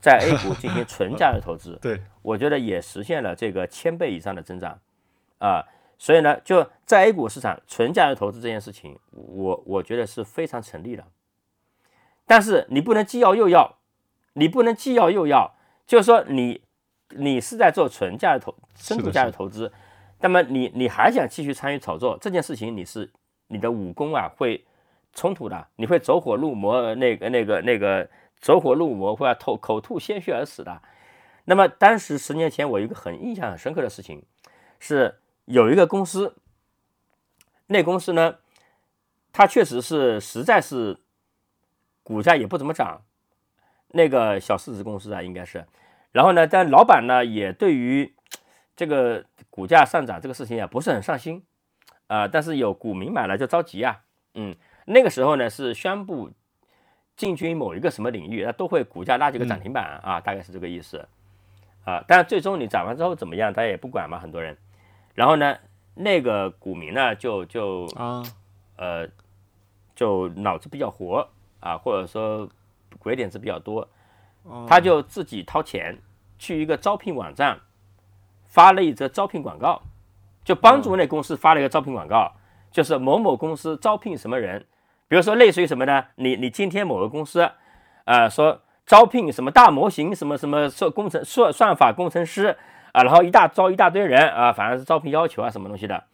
在 A 股进行纯价值投资，对，我觉得也实现了这个千倍以上的增长，啊，所以呢，就在 A 股市场纯价值投资这件事情，我我觉得是非常成立的。但是你不能既要又要，你不能既要又要，就是说你你是在做纯价值投深度价值投资，那么你你还想继续参与炒作这件事情，你是你的武功啊会冲突的，你会走火入魔，那个那个那个走火入魔会要吐口吐鲜血而死的。那么当时十年前我有一个很印象很深刻的事情，是有一个公司，那公司呢，它确实是实在是。股价也不怎么涨，那个小市值公司啊，应该是。然后呢，但老板呢也对于这个股价上涨这个事情也不是很上心啊。但是有股民买了就着急啊，嗯，那个时候呢是宣布进军某一个什么领域，那都会股价拉几个涨停板啊，大概是这个意思啊。但是最终你涨完之后怎么样，大家也不管嘛，很多人。然后呢，那个股民呢就就啊呃就脑子比较活。啊，或者说鬼点子比较多，他就自己掏钱去一个招聘网站发了一则招聘广告，就帮助那公司发了一个招聘广告，就是某某公司招聘什么人，比如说类似于什么呢？你你今天某个公司，呃，说招聘什么大模型什么什么算工程算算法工程师啊，然后一大招一大堆人啊，反正是招聘要求啊什么东西的，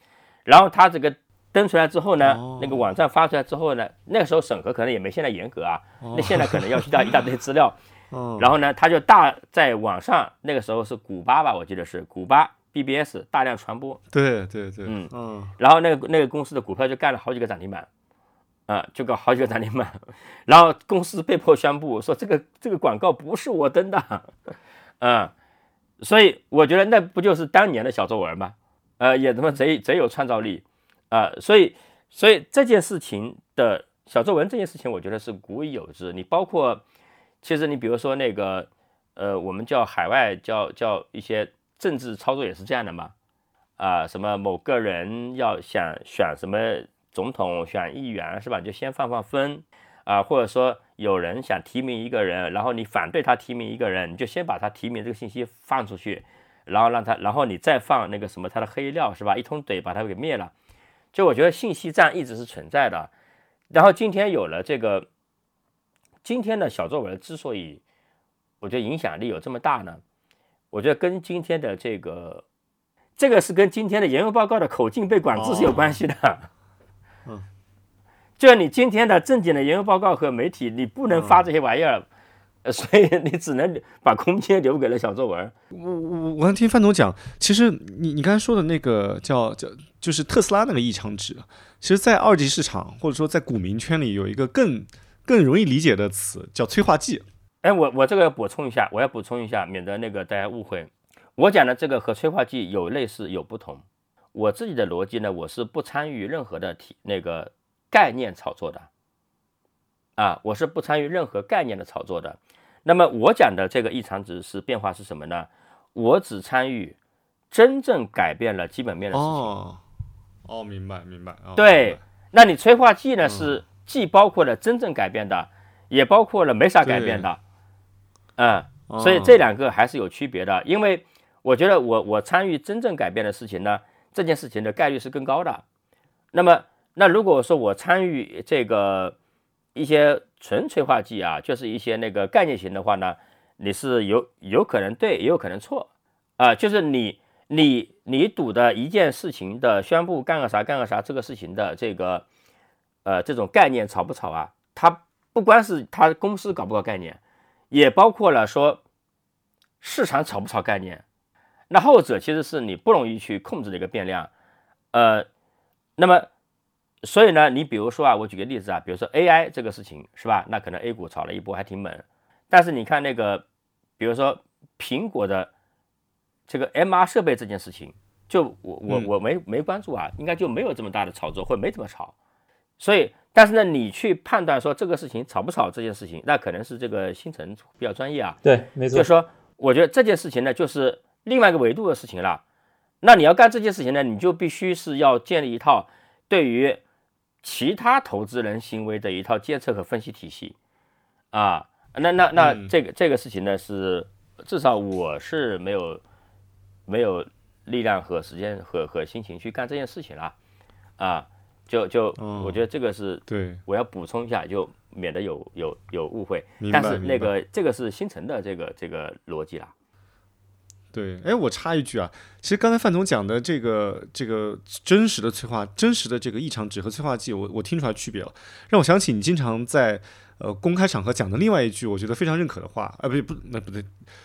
然后他这个。登出来之后呢，那个网站发出来之后呢，那个时候审核可能也没现在严格啊。那现在可能要需要一大堆资料。然后呢，他就大在网上，那个时候是古巴吧，我记得是古巴 BBS 大量传播。对对对，嗯嗯。然后那个那个公司的股票就干了好几个涨停板，啊，就搞好几个涨停板。然后公司被迫宣布说这个这个广告不是我登的，嗯。所以我觉得那不就是当年的小作文吗？呃，也他妈贼贼有创造力。啊，所以，所以这件事情的小作文这件事情，我觉得是古已有之。你包括，其实你比如说那个，呃，我们叫海外叫叫一些政治操作也是这样的嘛。啊，什么某个人要想选什么总统、选议员是吧？就先放放风啊，或者说有人想提名一个人，然后你反对他提名一个人，你就先把他提名这个信息放出去，然后让他，然后你再放那个什么他的黑料是吧？一通怼把他给灭了。就我觉得信息战一直是存在的，然后今天有了这个，今天的小作文之所以我觉得影响力有这么大呢，我觉得跟今天的这个，这个是跟今天的研究报告的口径被管制是有关系的。就你今天的正经的研究报告和媒体，你不能发这些玩意儿，呃，所以你只能把空间留给了小作文。我我我刚听范总讲，其实你你刚才说的那个叫叫就是特斯拉那个异常值，其实，在二级市场或者说在股民圈里有一个更更容易理解的词叫催化剂。哎，我我这个要补充一下，我要补充一下，免得那个大家误会。我讲的这个和催化剂有类似有不同。我自己的逻辑呢，我是不参与任何的体那个概念炒作的。啊，我是不参与任何概念的炒作的。那么我讲的这个异常值是变化是什么呢？我只参与真正改变了基本面的事情。哦，哦，明白明白。对，那你催化剂呢是既包括了真正改变的，也包括了没啥改变的。嗯，所以这两个还是有区别的。因为我觉得我我参与真正改变的事情呢，这件事情的概率是更高的。那么那如果说我参与这个。一些纯催化剂啊，就是一些那个概念型的话呢，你是有有可能对，也有可能错啊。就是你你你赌的一件事情的宣布干个啥干个啥这个事情的这个呃这种概念炒不炒啊？它不光是它公司搞不搞概念，也包括了说市场炒不炒概念。那后者其实是你不容易去控制的一个变量，呃，那么。所以呢，你比如说啊，我举个例子啊，比如说 AI 这个事情是吧？那可能 A 股炒了一波还挺猛，但是你看那个，比如说苹果的这个 MR 设备这件事情，就我我我没没关注啊，应该就没有这么大的炒作，或者没怎么炒。所以，但是呢，你去判断说这个事情炒不炒这件事情，那可能是这个星辰比较专业啊。对，没错。就说我觉得这件事情呢，就是另外一个维度的事情了。那你要干这件事情呢，你就必须是要建立一套对于其他投资人行为的一套监测和分析体系，啊，那那那这个这个事情呢，是至少我是没有没有力量和时间和和心情去干这件事情了，啊，就就我觉得这个是对，我要补充一下，就免得有有有误会。但是那个这个是新城的这个这个逻辑啦。对，哎，我插一句啊，其实刚才范总讲的这个这个真实的催化，真实的这个异常值和催化剂，我我听出来区别了，让我想起你经常在呃公开场合讲的另外一句，我觉得非常认可的话，啊，不对不那不对，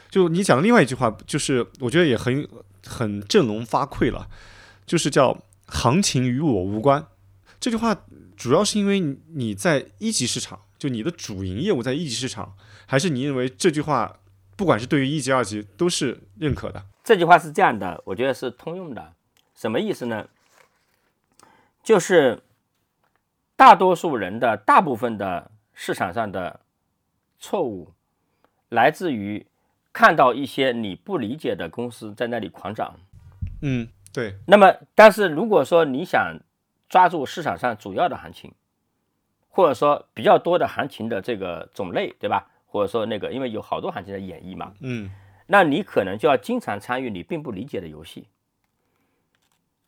就你讲的另外一句话，就是我觉得也很很振聋发聩了，就是叫行情与我无关。这句话主要是因为你在一级市场，就你的主营业务在一级市场，还是你认为这句话？不管是对于一级、二级，都是认可的。这句话是这样的，我觉得是通用的。什么意思呢？就是大多数人的大部分的市场上的错误，来自于看到一些你不理解的公司在那里狂涨。嗯，对。那么，但是如果说你想抓住市场上主要的行情，或者说比较多的行情的这个种类，对吧？或者说那个，因为有好多行情的演绎嘛，嗯，那你可能就要经常参与你并不理解的游戏，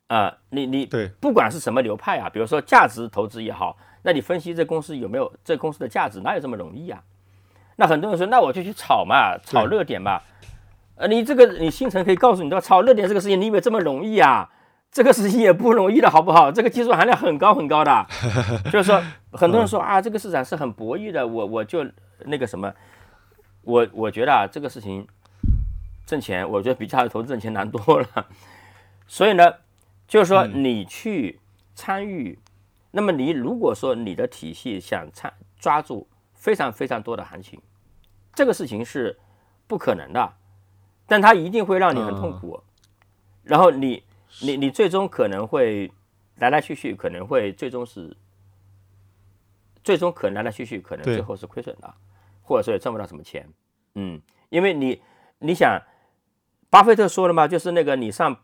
啊，你你对，不管是什么流派啊，比如说价值投资也好，那你分析这公司有没有这公司的价值，哪有这么容易啊？那很多人说，那我就去炒嘛，炒热点嘛，呃，你这个你新城可以告诉你，的炒热点这个事情，你以为这么容易啊？这个事情也不容易的好不好？这个技术含量很高很高的，就是说，很多人说啊，这个市场是很博弈的，我我就。那个什么，我我觉得啊，这个事情挣钱，我觉得比价值投资挣钱难多了。所以呢，就是说你去参与，那么你如果说你的体系想参抓住非常非常多的行情，这个事情是不可能的，但它一定会让你很痛苦。然后你你你最终可能会来来去去，可能会最终是最终可能来来去去，可能最后是亏损的。或者说也挣不到什么钱，嗯，因为你你想，巴菲特说了嘛，就是那个你上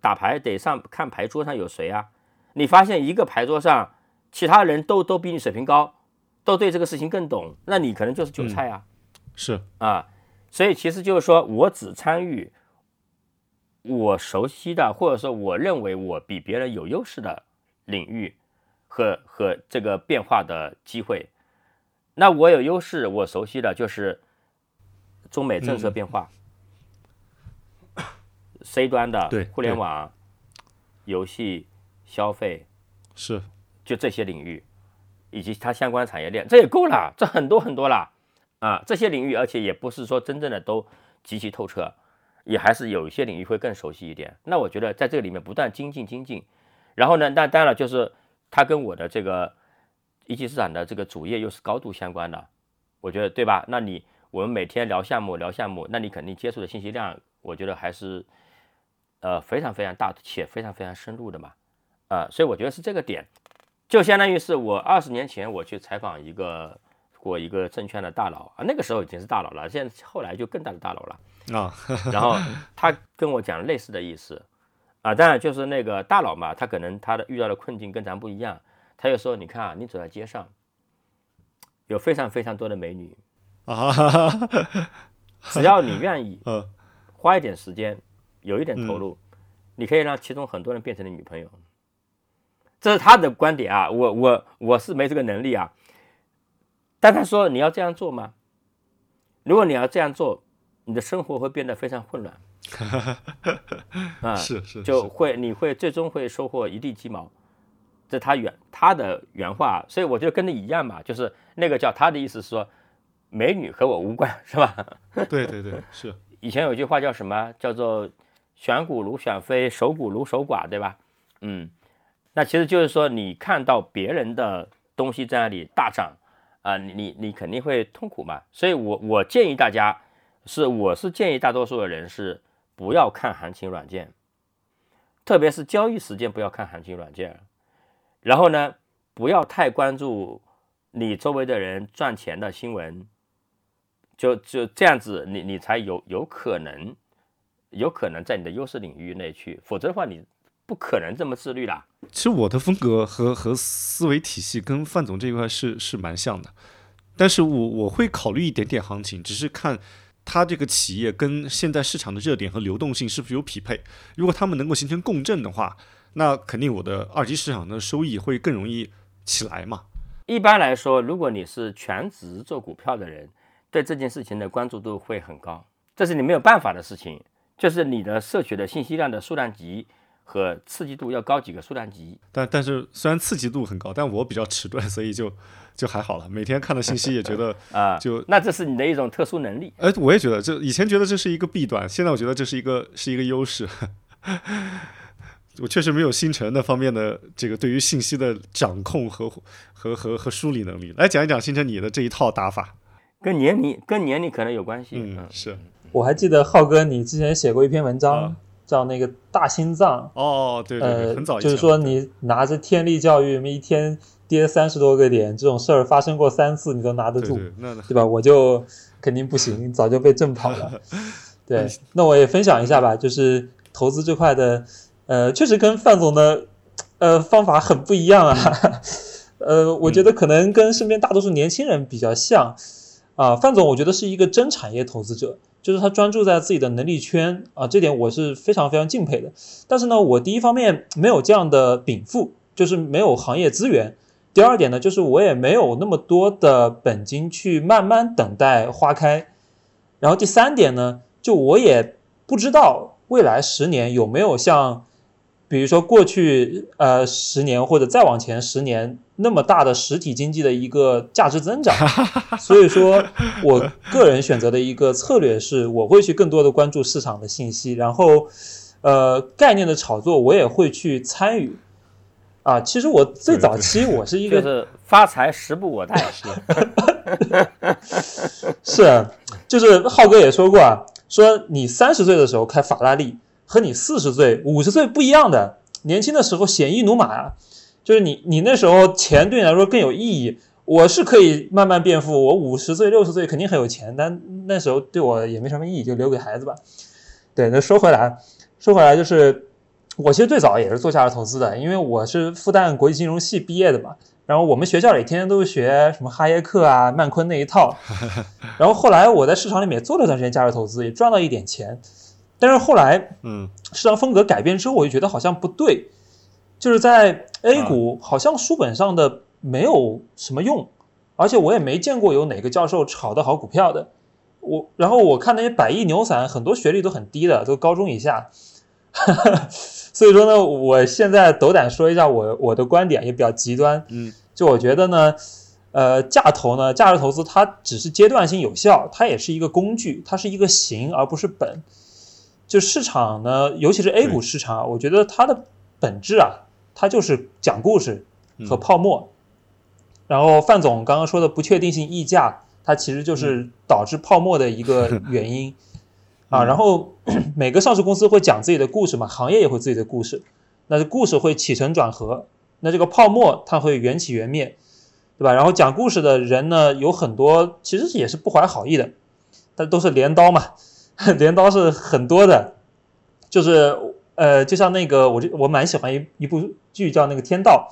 打牌得上看牌桌上有谁啊，你发现一个牌桌上其他人都都比你水平高，都对这个事情更懂，那你可能就是韭菜啊，是啊，所以其实就是说我只参与我熟悉的，或者说我认为我比别人有优势的领域和和这个变化的机会。那我有优势，我熟悉的就是中美政策变化，C 端的互联网、游戏、消费是。就这些领域，以及它相关产业链，这也够了，这很多很多了。啊，这些领域，而且也不是说真正的都极其透彻，也还是有一些领域会更熟悉一点。那我觉得在这个里面不断精进精进，然后呢，那当然了，就是它跟我的这个一级市场的这个主业又是高度相关的，我觉得对吧？那你我们每天聊项目聊项目，那你肯定接触的信息量，我觉得还是呃非常非常大且非常非常深入的嘛，啊，所以我觉得是这个点，就相当于是我二十年前我去采访一个。过一个证券的大佬啊，那个时候已经是大佬了，现在后来就更大的大佬了啊。然后他跟我讲类似的意思啊，当然就是那个大佬嘛，他可能他的遇到的困境跟咱不一样。他就说：“你看啊，你走在街上，有非常非常多的美女 啊，只要你愿意，花一点时间，有一点投入，你可以让其中很多人变成你女朋友。”这是他的观点啊，我我我是没这个能力啊。但他说：“你要这样做吗？如果你要这样做，你的生活会变得非常混乱。啊，是是，就会你会最终会收获一地鸡毛。这他原他的原话，所以我就跟你一样嘛，就是那个叫他的意思是说，美女和我无关，是吧？对对对，是。以前有句话叫什么？叫做选股如选妃，守股如守寡，对吧？嗯，那其实就是说，你看到别人的东西在那里大涨。啊，你你你肯定会痛苦嘛，所以我我建议大家，是我是建议大多数的人是不要看行情软件，特别是交易时间不要看行情软件，然后呢，不要太关注你周围的人赚钱的新闻，就就这样子，你你才有有可能有可能在你的优势领域内去，否则的话你。不可能这么自律啦。其实我的风格和和思维体系跟范总这一块是是蛮像的，但是我我会考虑一点点行情，只是看他这个企业跟现在市场的热点和流动性是不是有匹配。如果他们能够形成共振的话，那肯定我的二级市场的收益会更容易起来嘛。一般来说，如果你是全职做股票的人，对这件事情的关注度会很高，这是你没有办法的事情，就是你的摄取的信息量的数量级。和刺激度要高几个数量级，但但是虽然刺激度很高，但我比较迟钝，所以就就还好了。每天看的信息也觉得 啊，就那这是你的一种特殊能力。哎，我也觉得，这以前觉得这是一个弊端，现在我觉得这是一个是一个优势。我确实没有星辰那方面的这个对于信息的掌控和和和和梳理能力。来讲一讲星辰你的这一套打法，跟年龄跟年龄可能有关系。嗯，是我还记得浩哥，你之前写过一篇文章。叫那个大心脏哦，对对，很早就是说你拿着天力教育，一天跌三十多个点，这种事儿发生过三次，你都拿得住，对吧？我就肯定不行，早就被震跑了。对，那我也分享一下吧，就是投资这块的，呃，确实跟范总的呃方法很不一样啊。呃，我觉得可能跟身边大多数年轻人比较像啊。范总，我觉得是一个真产业投资者。就是他专注在自己的能力圈啊，这点我是非常非常敬佩的。但是呢，我第一方面没有这样的禀赋，就是没有行业资源；第二点呢，就是我也没有那么多的本金去慢慢等待花开。然后第三点呢，就我也不知道未来十年有没有像。比如说过去呃十年或者再往前十年那么大的实体经济的一个价值增长，所以说我个人选择的一个策略是，我会去更多的关注市场的信息，然后呃概念的炒作我也会去参与。啊，其实我最早期我是一个就是发财时不我待是，是，就是浩哥也说过啊，说你三十岁的时候开法拉利。和你四十岁、五十岁不一样的，年轻的时候鲜衣怒马啊，就是你，你那时候钱对你来说更有意义。我是可以慢慢变富，我五十岁、六十岁肯定很有钱，但那时候对我也没什么意义，就留给孩子吧。对，那说回来，说回来就是，我其实最早也是做价值投资的，因为我是复旦国际金融系毕业的嘛，然后我们学校里天天都是学什么哈耶克啊、曼昆那一套，然后后来我在市场里面做了段时间价值投资，也赚到一点钱。但是后来，嗯，市场风格改变之后，我就觉得好像不对，就是在 A 股好像书本上的没有什么用，而且我也没见过有哪个教授炒得好股票的。我然后我看那些百亿牛散，很多学历都很低的，都高中以下。所以说呢，我现在斗胆说一下我我的观点也比较极端，嗯，就我觉得呢，呃，价投呢，价值投资它只是阶段性有效，它也是一个工具，它是一个形而不是本。就市场呢，尤其是 A 股市场，我觉得它的本质啊，它就是讲故事和泡沫。然后范总刚刚说的不确定性溢价，它其实就是导致泡沫的一个原因 啊。然后 每个上市公司会讲自己的故事嘛，行业也会自己的故事，那这故事会起承转合，那这个泡沫它会缘起缘灭。对吧？然后讲故事的人呢，有很多其实也是不怀好意的，但都是镰刀嘛，镰刀是很多的，就是呃，就像那个，我就我蛮喜欢一一部剧叫那个《天道》，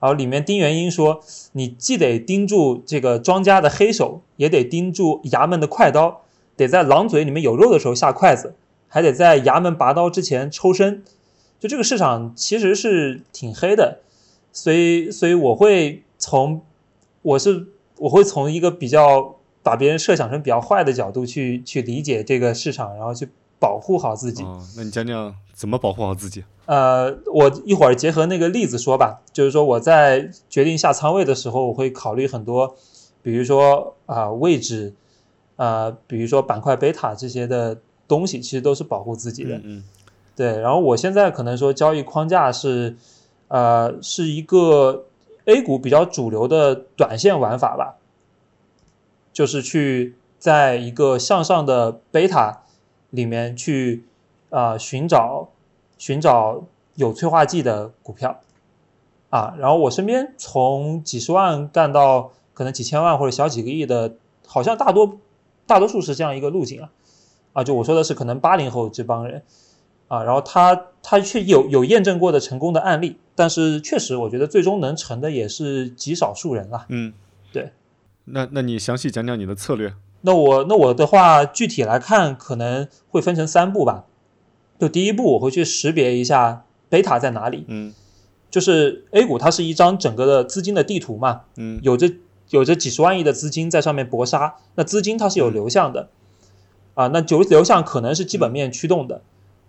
然后里面丁元英说，你既得盯住这个庄家的黑手，也得盯住衙门的快刀，得在狼嘴里面有肉的时候下筷子，还得在衙门拔刀之前抽身。就这个市场其实是挺黑的，所以所以我会从。我是我会从一个比较把别人设想成比较坏的角度去去理解这个市场，然后去保护好自己。哦，那你讲讲怎么保护好自己？呃，我一会儿结合那个例子说吧，就是说我在决定下仓位的时候，我会考虑很多，比如说啊位置，啊比如说板块贝塔这些的东西，其实都是保护自己的。嗯，对。然后我现在可能说交易框架是，呃，是一个。A 股比较主流的短线玩法吧，就是去在一个向上的贝塔里面去啊寻找寻找有催化剂的股票啊，然后我身边从几十万干到可能几千万或者小几个亿的，好像大多大多数是这样一个路径啊啊，就我说的是可能八零后这帮人。啊，然后他他却有有验证过的成功的案例，但是确实我觉得最终能成的也是极少数人了。嗯，对。那那你详细讲讲你的策略？那我那我的话具体来看可能会分成三步吧。就第一步我会去识别一下贝塔在哪里。嗯。就是 A 股它是一张整个的资金的地图嘛。嗯。有着有着几十万亿的资金在上面搏杀，那资金它是有流向的。啊，那流流向可能是基本面驱动的。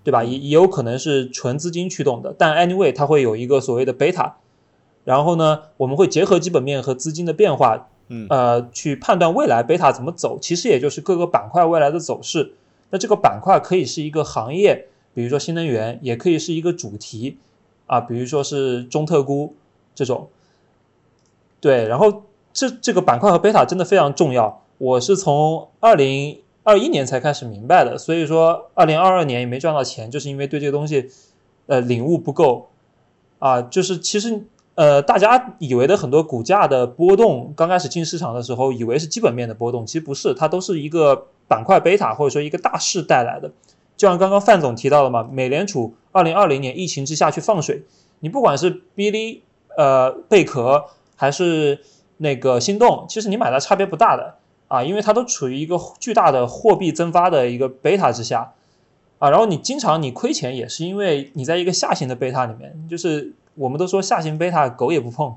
对吧？也也有可能是纯资金驱动的，但 anyway 它会有一个所谓的贝塔，然后呢，我们会结合基本面和资金的变化，呃，去判断未来贝塔怎么走。其实也就是各个板块未来的走势。那这个板块可以是一个行业，比如说新能源，也可以是一个主题，啊，比如说是中特估这种。对，然后这这个板块和贝塔真的非常重要。我是从二零。二一年才开始明白的，所以说二零二二年也没赚到钱，就是因为对这个东西，呃，领悟不够啊。就是其实呃，大家以为的很多股价的波动，刚开始进市场的时候，以为是基本面的波动，其实不是，它都是一个板块贝塔或者说一个大势带来的。就像刚刚范总提到的嘛，美联储二零二零年疫情之下去放水，你不管是哔哩、呃贝壳还是那个心动，其实你买的差别不大的。啊，因为它都处于一个巨大的货币增发的一个贝塔之下，啊，然后你经常你亏钱也是因为你在一个下行的贝塔里面，就是我们都说下行贝塔狗也不碰，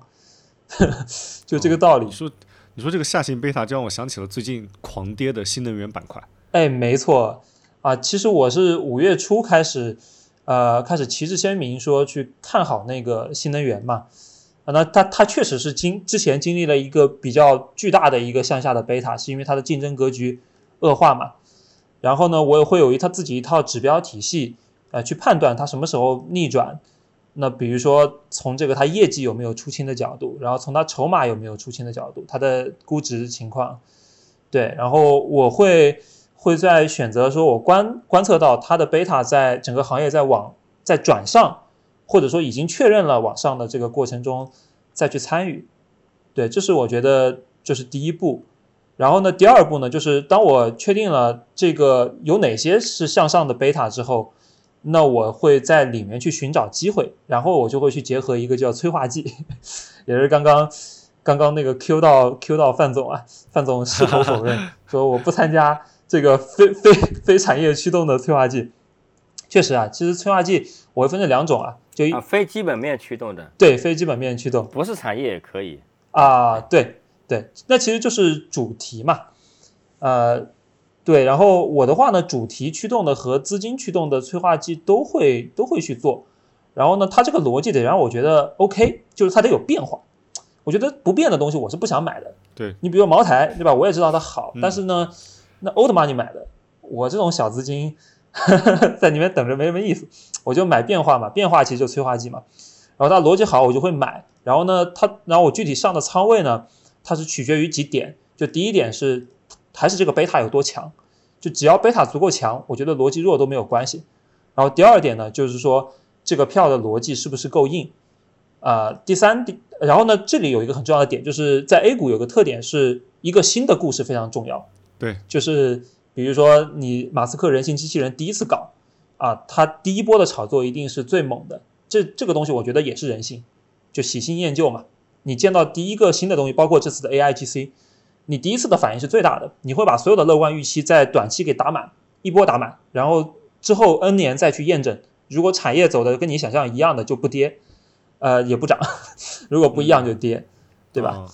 就这个道理。你说你说这个下行贝塔，就让我想起了最近狂跌的新能源板块。哎，没错，啊，其实我是五月初开始，呃，开始旗帜鲜明说去看好那个新能源嘛。啊，那它它确实是经之前经历了一个比较巨大的一个向下的贝塔，是因为它的竞争格局恶化嘛。然后呢，我也会有一套自己一套指标体系，呃，去判断它什么时候逆转。那比如说从这个它业绩有没有出清的角度，然后从它筹码有没有出清的角度，它的估值情况，对，然后我会会在选择说我观观测到它的贝塔在整个行业在往在转上。或者说已经确认了往上的这个过程中再去参与，对，这是我觉得就是第一步。然后呢，第二步呢，就是当我确定了这个有哪些是向上的贝塔之后，那我会在里面去寻找机会，然后我就会去结合一个叫催化剂，也是刚刚刚刚那个 Q 到 Q 到范总啊，范总矢口否认 说我不参加这个非非非产业驱动的催化剂。确实啊，其实催化剂我会分成两种啊。就啊，非基本面驱动的，对，非基本面驱动，不是产业也可以啊，对对，那其实就是主题嘛，呃，对，然后我的话呢，主题驱动的和资金驱动的催化剂都会都会去做，然后呢，它这个逻辑得让我觉得 OK，就是它得有变化，我觉得不变的东西我是不想买的。对你比如茅台，对吧？我也知道它好，嗯但是呢，那 old money 买的，我这种小资金 在里面等着没什么意思，我就买变化嘛，变化其实就催化剂嘛。然后它逻辑好，我就会买。然后呢，它然后我具体上的仓位呢，它是取决于几点。就第一点是还是这个贝塔有多强，就只要贝塔足够强，我觉得逻辑弱都没有关系。然后第二点呢，就是说这个票的逻辑是不是够硬。啊、第三点，然后呢，这里有一个很重要的点，就是在 A 股有个特点，是一个新的故事非常重要。对，就是比如说你马斯克人形机器人第一次搞啊，他第一波的炒作一定是最猛的，这这个东西我觉得也是人性，就喜新厌旧嘛。你见到第一个新的东西，包括这次的 AIGC，你第一次的反应是最大的，你会把所有的乐观预期在短期给打满，一波打满，然后之后 N 年再去验证，如果产业走的跟你想象一样的就不跌，呃也不涨，如果不一样就跌，对吧？啊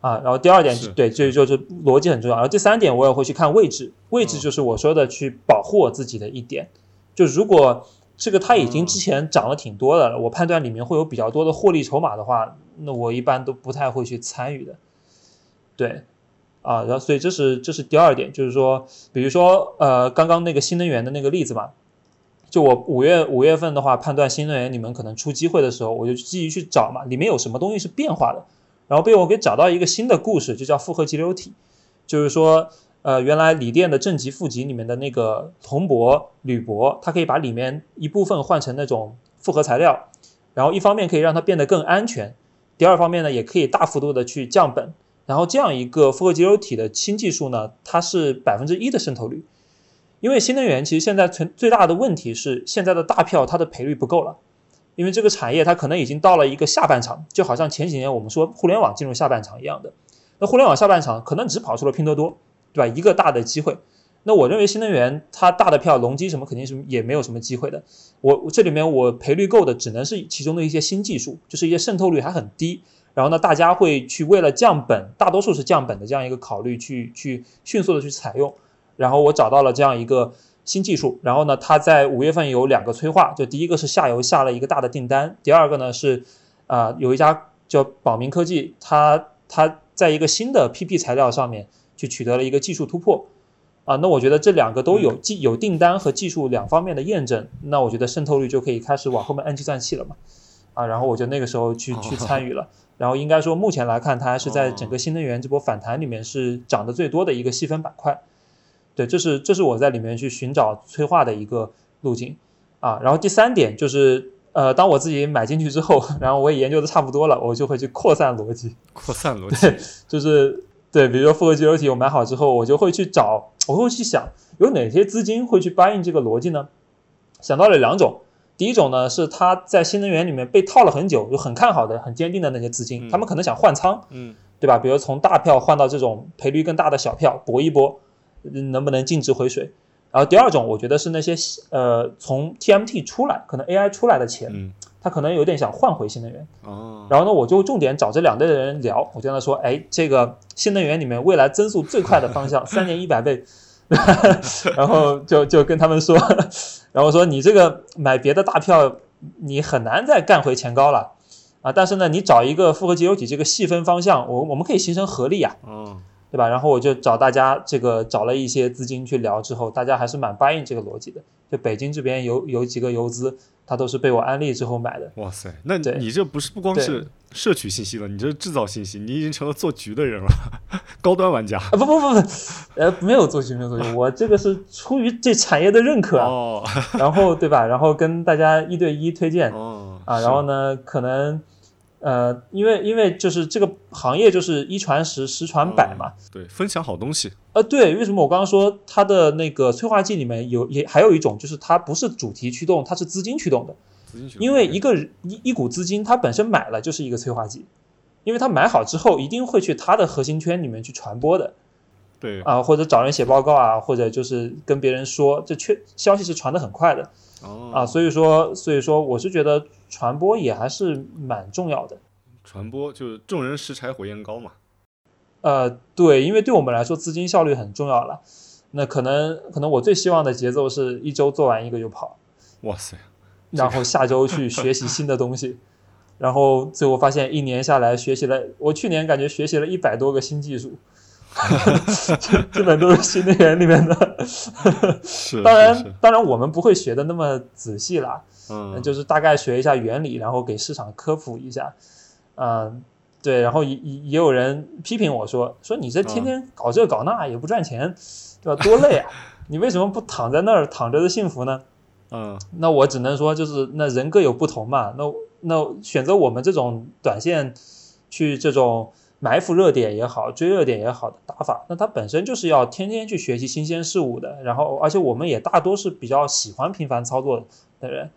啊，然后第二点对，这就是逻辑很重要。然后第三点，我也会去看位置，位置嗯就是我说的去保护我自己的一点。就如果这个它已经之前涨了挺多的了，我判断里面会有比较多的获利筹码的话，那我一般都不太会去参与的。对，啊，然后所以这是这是第二点，就是说，比如说呃，刚刚那个新能源的那个例子嘛，就我五月五月份的话，判断新能源你们可能出机会的时候，我就积极去找嘛，里面有什么东西是变化的。然后被我给找到一个新的故事，就叫复合集流体，就是说，呃，原来锂电的正极、负极里面的那个铜箔、铝箔，它可以把里面一部分换成那种复合材料，然后一方面可以让它变得更安全，第二方面呢，也可以大幅度的去降本。然后这样一个复合集流体的新技术呢，它是百分之一的渗透率，因为新能源其实现在存最大的问题是现在的大票它的赔率不够了。因为这个产业它可能已经到了一个下半场，就好像前几年我们说互联网进入下半场一样的。那互联网下半场可能只跑出了拼多多，对吧？一个大的机会。那我认为新能源它大的票隆基什么肯定是也没有什么机会的。我这里面我赔率够的只能是其中的一些新技术，就是一些渗透率还很低。然后呢，大家会去为了降本，大多数是降本的这样一个考虑去去迅速的去采用。然后我找到了这样一个。新技术，然后呢，它在五月份有两个催化，就第一个是下游下了一个大的订单，第二个呢是，啊、有一家叫宝明科技，它它在一个新的 PP 材料上面去取得了一个技术突破，啊，那我觉得这两个都有技有订单和技术两方面的验证，那我觉得渗透率就可以开始往后面按计算器了嘛，啊，然后我就那个时候去去 参与了，然后应该说目前来看，它是在整个新能源这波反弹里面是涨得最多的一个细分板块。对，这是这是我在里面去寻找催化的一个路径啊。然后第三点就是，呃，当我自己买进去之后，然后我也研究的差不多了，我就会去扩散逻辑，扩散逻辑，对就是对，比如说复合肌流体我买好之后，我就会去找，我会去想有哪些资金会去 buy in 这个逻辑呢？想到了两种，第一种呢是他在新能源里面被套了很久，就很看好的、很坚定的那些资金，他们可能想换仓，嗯，对吧？比如从大票换到这种赔率更大的小票，搏一搏。能不能净值回水？然后第二种，我觉得是那些呃从 TMT 出来，可能 AI 出来的钱，嗯，他可能有点想换回新能源。哦，然后呢，我就重点找这两类的人聊，我就跟他说，哎，这个新能源里面未来增速最快的方向，三年一百倍。然后就就跟他们说，然后说你这个买别的大票，你很难再干回前高了啊。但是呢，你找一个复合节油体这个细分方向，我我们可以形成合力啊。嗯，对吧？然后我就找大家这个找了一些资金去聊之后，大家还是蛮 buy in 这个逻辑的。就北京这边有有几个游资，他都是被我安利之后买的。哇塞，那你这不是不光是摄取信息了，你这是制造信息，你已经成了做局的人了，高端玩家。啊不不不不，呃没有做局没有做局，我这个是出于对产业的认可然后对吧？然后跟大家一对一推荐哦啊，然后呢可能。呃，因为因为就是这个行业就是一传十，十传百嘛，对，分享好东西。呃，对，为什么我刚刚说它的那个催化剂里面有也还有一种，就是它不是主题驱动，它是资金驱动的。资金因为一个一一股资金，它本身买了就是一个催化剂，因为它买好之后一定会去它的核心圈里面去传播的对啊，或者找人写报告啊，或者就是跟别人说，这确消息是传的很快的哦啊，所以说所以说我是觉得传播也还是蛮重要的。传播就是众人拾柴火焰高嘛。呃，对，因为对我们来说资金效率很重要了。那可能可能我最希望的节奏是一周做完一个就跑，哇塞，然后下周去学习新的东西。然后最后发现一年下来学习了，我去年感觉学习了一百多个新技术，基本都是新能源里面的。是，当然当然我们不会学的那么仔细啦，嗯，就是大概学一下原理，然后给市场科普一下。嗯，对，然后也也也有人批评我说，说你这天天搞这搞那也不赚钱，对吧？多累啊！你为什么不躺在那儿躺着的幸福呢？嗯那我只能说，就是那人各有不同嘛。那那选择我们这种短线去这种埋伏热点也好，追热点也好的打法，那它本身就是要天天去学习新鲜事物的。然后，而且我们也大多是比较喜欢频繁操作的人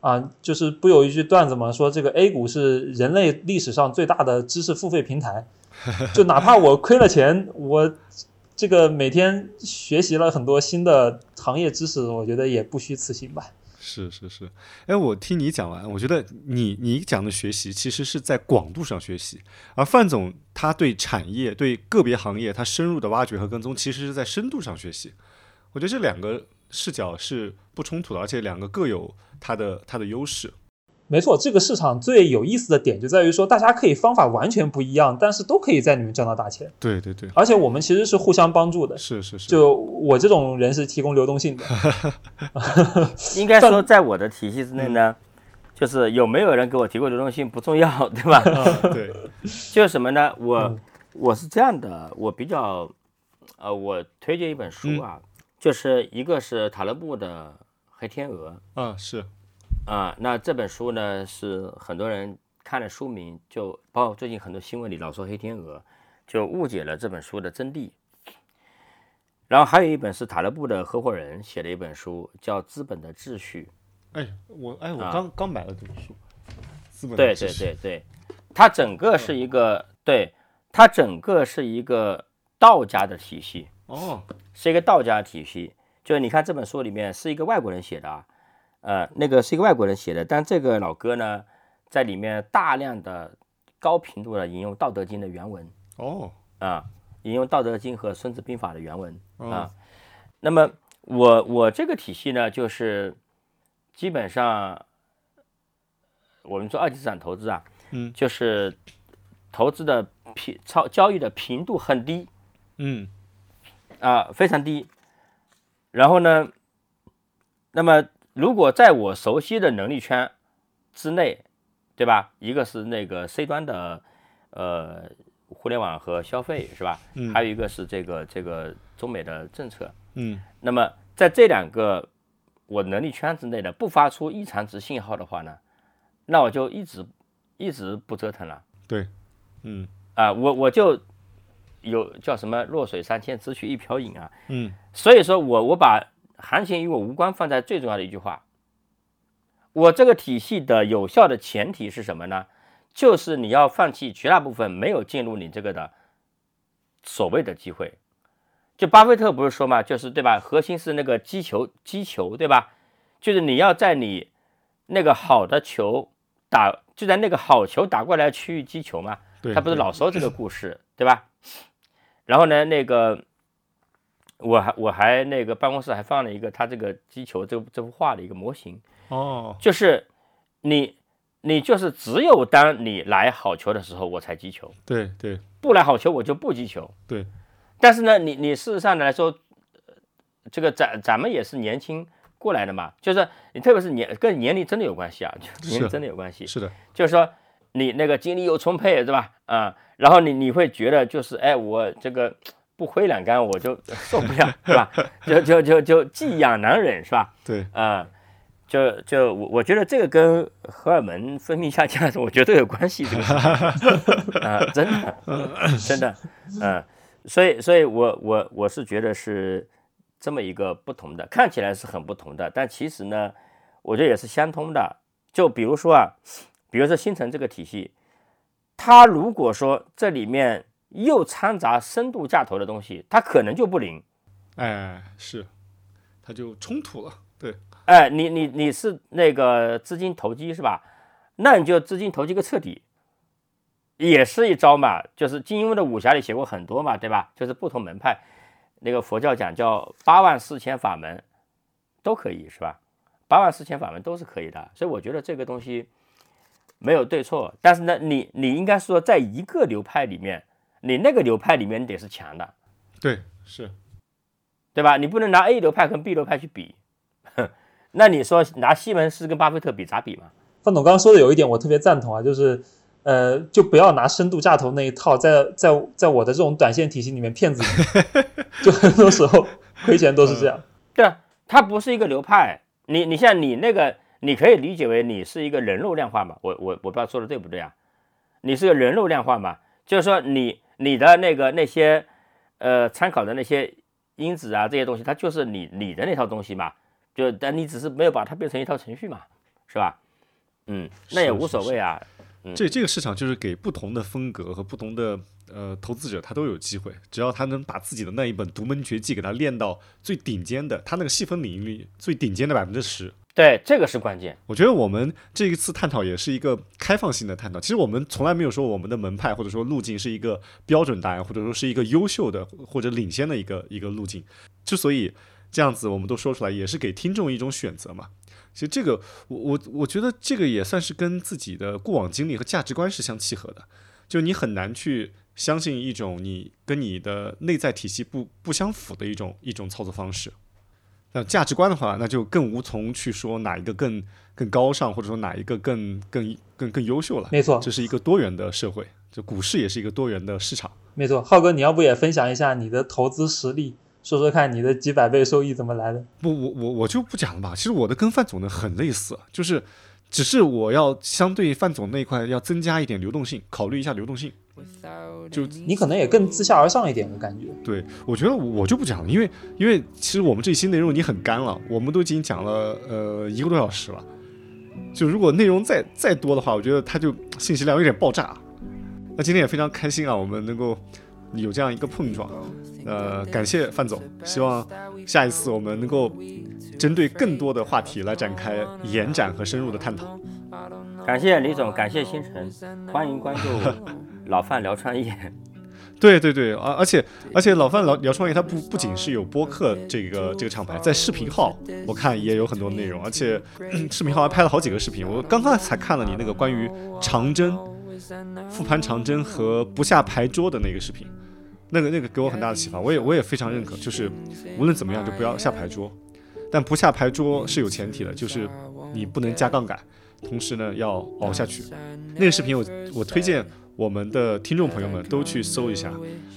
啊。就是不有一句段子嘛，说这个 A 股是人类历史上最大的知识付费平台，就哪怕我亏了钱，我。这个每天学习了很多新的行业知识，我觉得也不虚此行吧。是是是，哎，我听你讲完，我觉得你你讲的学习其实是在广度上学习，而范总他对产业、对个别行业他深入的挖掘和跟踪，其实是在深度上学习。我觉得这两个视角是不冲突的，而且两个各有它的它的优势。没错，这个市场最有意思的点就在于说，大家可以方法完全不一样，但是都可以在里面赚到大钱。对对对，而且我们其实是互相帮助的。是是是，就我这种人是提供流动性的。应该说，在我的体系之内呢，就是有没有人给我提供流动性不重要，对吧？嗯 对，就是什么呢？我嗯我是这样的，我比较，呃，我推荐一本书啊，就是一个是塔勒布的《黑天鹅》啊是，啊，那这本书呢是很多人看了书名就，包括最近很多新闻里老说黑天鹅，就误解了这本书的真谛。然后还有一本是塔勒布的合伙人写的一本书，叫《资本的秩序》。哎我哎我啊刚、刚买了这本书，资本的秩序对对对对，它整个是一个对，它整个是一个道家的体系，哦。是一个道家体系。就是你看这本书里面是一个外国人写的啊，呃，那个是一个外国人写的，但这个老哥呢，在里面大量的高频度的引用《道德经》的原文哦。啊，引用《道德经》和《孙子兵法》的原文哦。啊。那么我我这个体系呢，就是基本上我们做二级市场投资啊，嗯，就是投资的频超交易的频度很低。嗯啊，非常低。然后呢，那么如果在我熟悉的能力圈之内，对吧？一个是那个 C 端的呃互联网和消费是吧？嗯还有一个是这个这个中美的政策。嗯那么在这两个我能力圈之内的不发出异常值信号的话呢，那我就一直一直不折腾了对，嗯啊，我我就有叫什么弱水三千只取一瓢饮啊，嗯所以说我我把行情与我无关放在最重要的一句话，我这个体系的有效的前提是什么呢？就是你要放弃绝大部分没有进入你这个的所谓的机会。就巴菲特不是说嘛，就是对吧？核心是那个击球，击球对吧？就是你要在你那个好的球打，就在那个好球打过来区域击球嘛。他不是老说这个故事，对吧？然后呢，那个我还我还那个办公室还放了一个他这个击球这这幅画的一个模型，哦就是你你就是只有当你来好球的时候我才击球，对对不来好球我就不击球。对，但是呢，你你事实上来说，呃这个咱咱们也是年轻过来的嘛，就是你特别是年跟年龄真的有关系啊，年龄真的有关系。是的，就是说你那个精力又充沛，是吧？啊、然后你你会觉得就是哎，我这个不挥两杆我就受不了，是吧？就就就就技痒难忍，是吧？对啊、就就我我觉得这个跟荷尔蒙分泌下降，我觉得有关系，这个事情啊、真的真的，嗯、所以所以我我我是觉得是这么一个不同的，看起来是很不同的，但其实呢，我觉得也是相通的。就比如说啊，比如说新城这个体系，它如果说这里面又掺杂深度价投的东西，它可能就不灵。哎是，它就冲突了，对哎，你你你是那个资金投机是吧？那你就资金投机个彻底，也是一招嘛。就是金庸的武侠里写过很多嘛，对吧？就是不同门派，那个佛教讲叫八万四千法门，都可以是吧？八万四千法门都是可以的。所以我觉得这个东西，没有对错，但是呢，你你应该说在一个流派里面，你那个流派里面得是强的，对，是，对吧？你不能拿 A 流派跟 B 流派去比，那你说拿西门斯跟巴菲特比咋比嘛？范总刚刚说的有一点我特别赞同啊，就是呃，就不要拿深度价投那一套，在在在我的这种短线体系里面骗自己，就很多时候亏钱都是这样。对啊，它不是一个流派，你你像你那个，你可以理解为你是一个人肉量化嘛？我我我不知道说的对不对啊？你是个人肉量化嘛？就是说你你的那个那些呃参考的那些因子啊这些东西，它就是你你的那套东西嘛？就但你只是没有把它变成一套程序嘛，是吧？嗯，那也无所谓啊。这这个市场就是给不同的风格和不同的呃投资者，他都有机会，只要他能把自己的那一本独门绝技给他练到最顶尖的，他那个细分领域里最顶尖的百分之十。对，这个是关键。我觉得我们这一次探讨也是一个开放性的探讨。其实我们从来没有说我们的门派或者说路径是一个标准答案，或者说是一个优秀的或者领先的一个一个路径。之所以这样子，我们都说出来，也是给听众一种选择嘛。其实这个，我我我觉得这个也算是跟自己的过往经历和价值观是相契合的。就你很难去相信一种你跟你的内在体系不不相符的一种一种操作方式。那价值观的话，那就更无从去说哪一个更更高尚，或者说哪一个更更更更优秀了。没错，这是一个多元的社会，就股市也是一个多元的市场。没错，浩哥，你要不也分享一下你的投资实例？说说看你的几百倍收益怎么来的？不，我我我就不讲了吧。其实我的跟范总的很类似，就是只是我要相对范总那一块要增加一点流动性，考虑一下流动性。就你可能也更自下而上一点，我感觉。对，我觉得我就不讲了，因为因为其实我们这期内容已经很干了，我们都已经讲了呃一个多小时了。就如果内容再再多的话，我觉得它就信息量有点爆炸。那今天也非常开心啊，我们能够有这样一个碰撞。呃，感谢范总，希望下一次我们能够针对更多的话题来展开延展和深入的探讨。感谢李总，感谢星辰，欢迎关注 老范聊创业。对对对，而而且而且老范聊聊创业，他不不仅是有播客这个这个厂牌，在视频号我看也有很多内容，而且视频号还拍了好几个视频。我刚刚才看了你那个关于长征复盘长征和不下牌桌的那个视频。那个那个给我很大的启发，我也我也非常认可，就是无论怎么样就不要下牌桌，但不下牌桌是有前提的，就是你不能加杠杆，同时呢要熬下去。那个视频我我推荐我们的听众朋友们都去搜一下，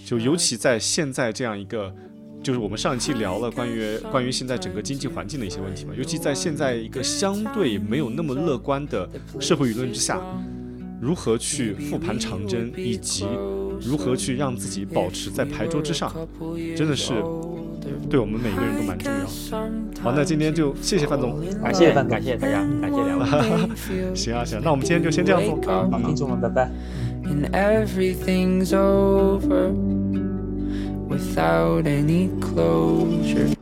就尤其在现在这样一个，就是我们上一期聊了关于关于现在整个经济环境的一些问题嘛，尤其在现在一个相对没有那么乐观的社会舆论之下，如何去复盘长征以及。如何去让自己保持在牌桌之上，真的是对我们每个人都蛮重要的。好，那今天就谢谢范总，感谢范感谢大家，感谢两位。行啊行，那我们今天就先这样做，好，听众们拜拜。and everything's over without any closure.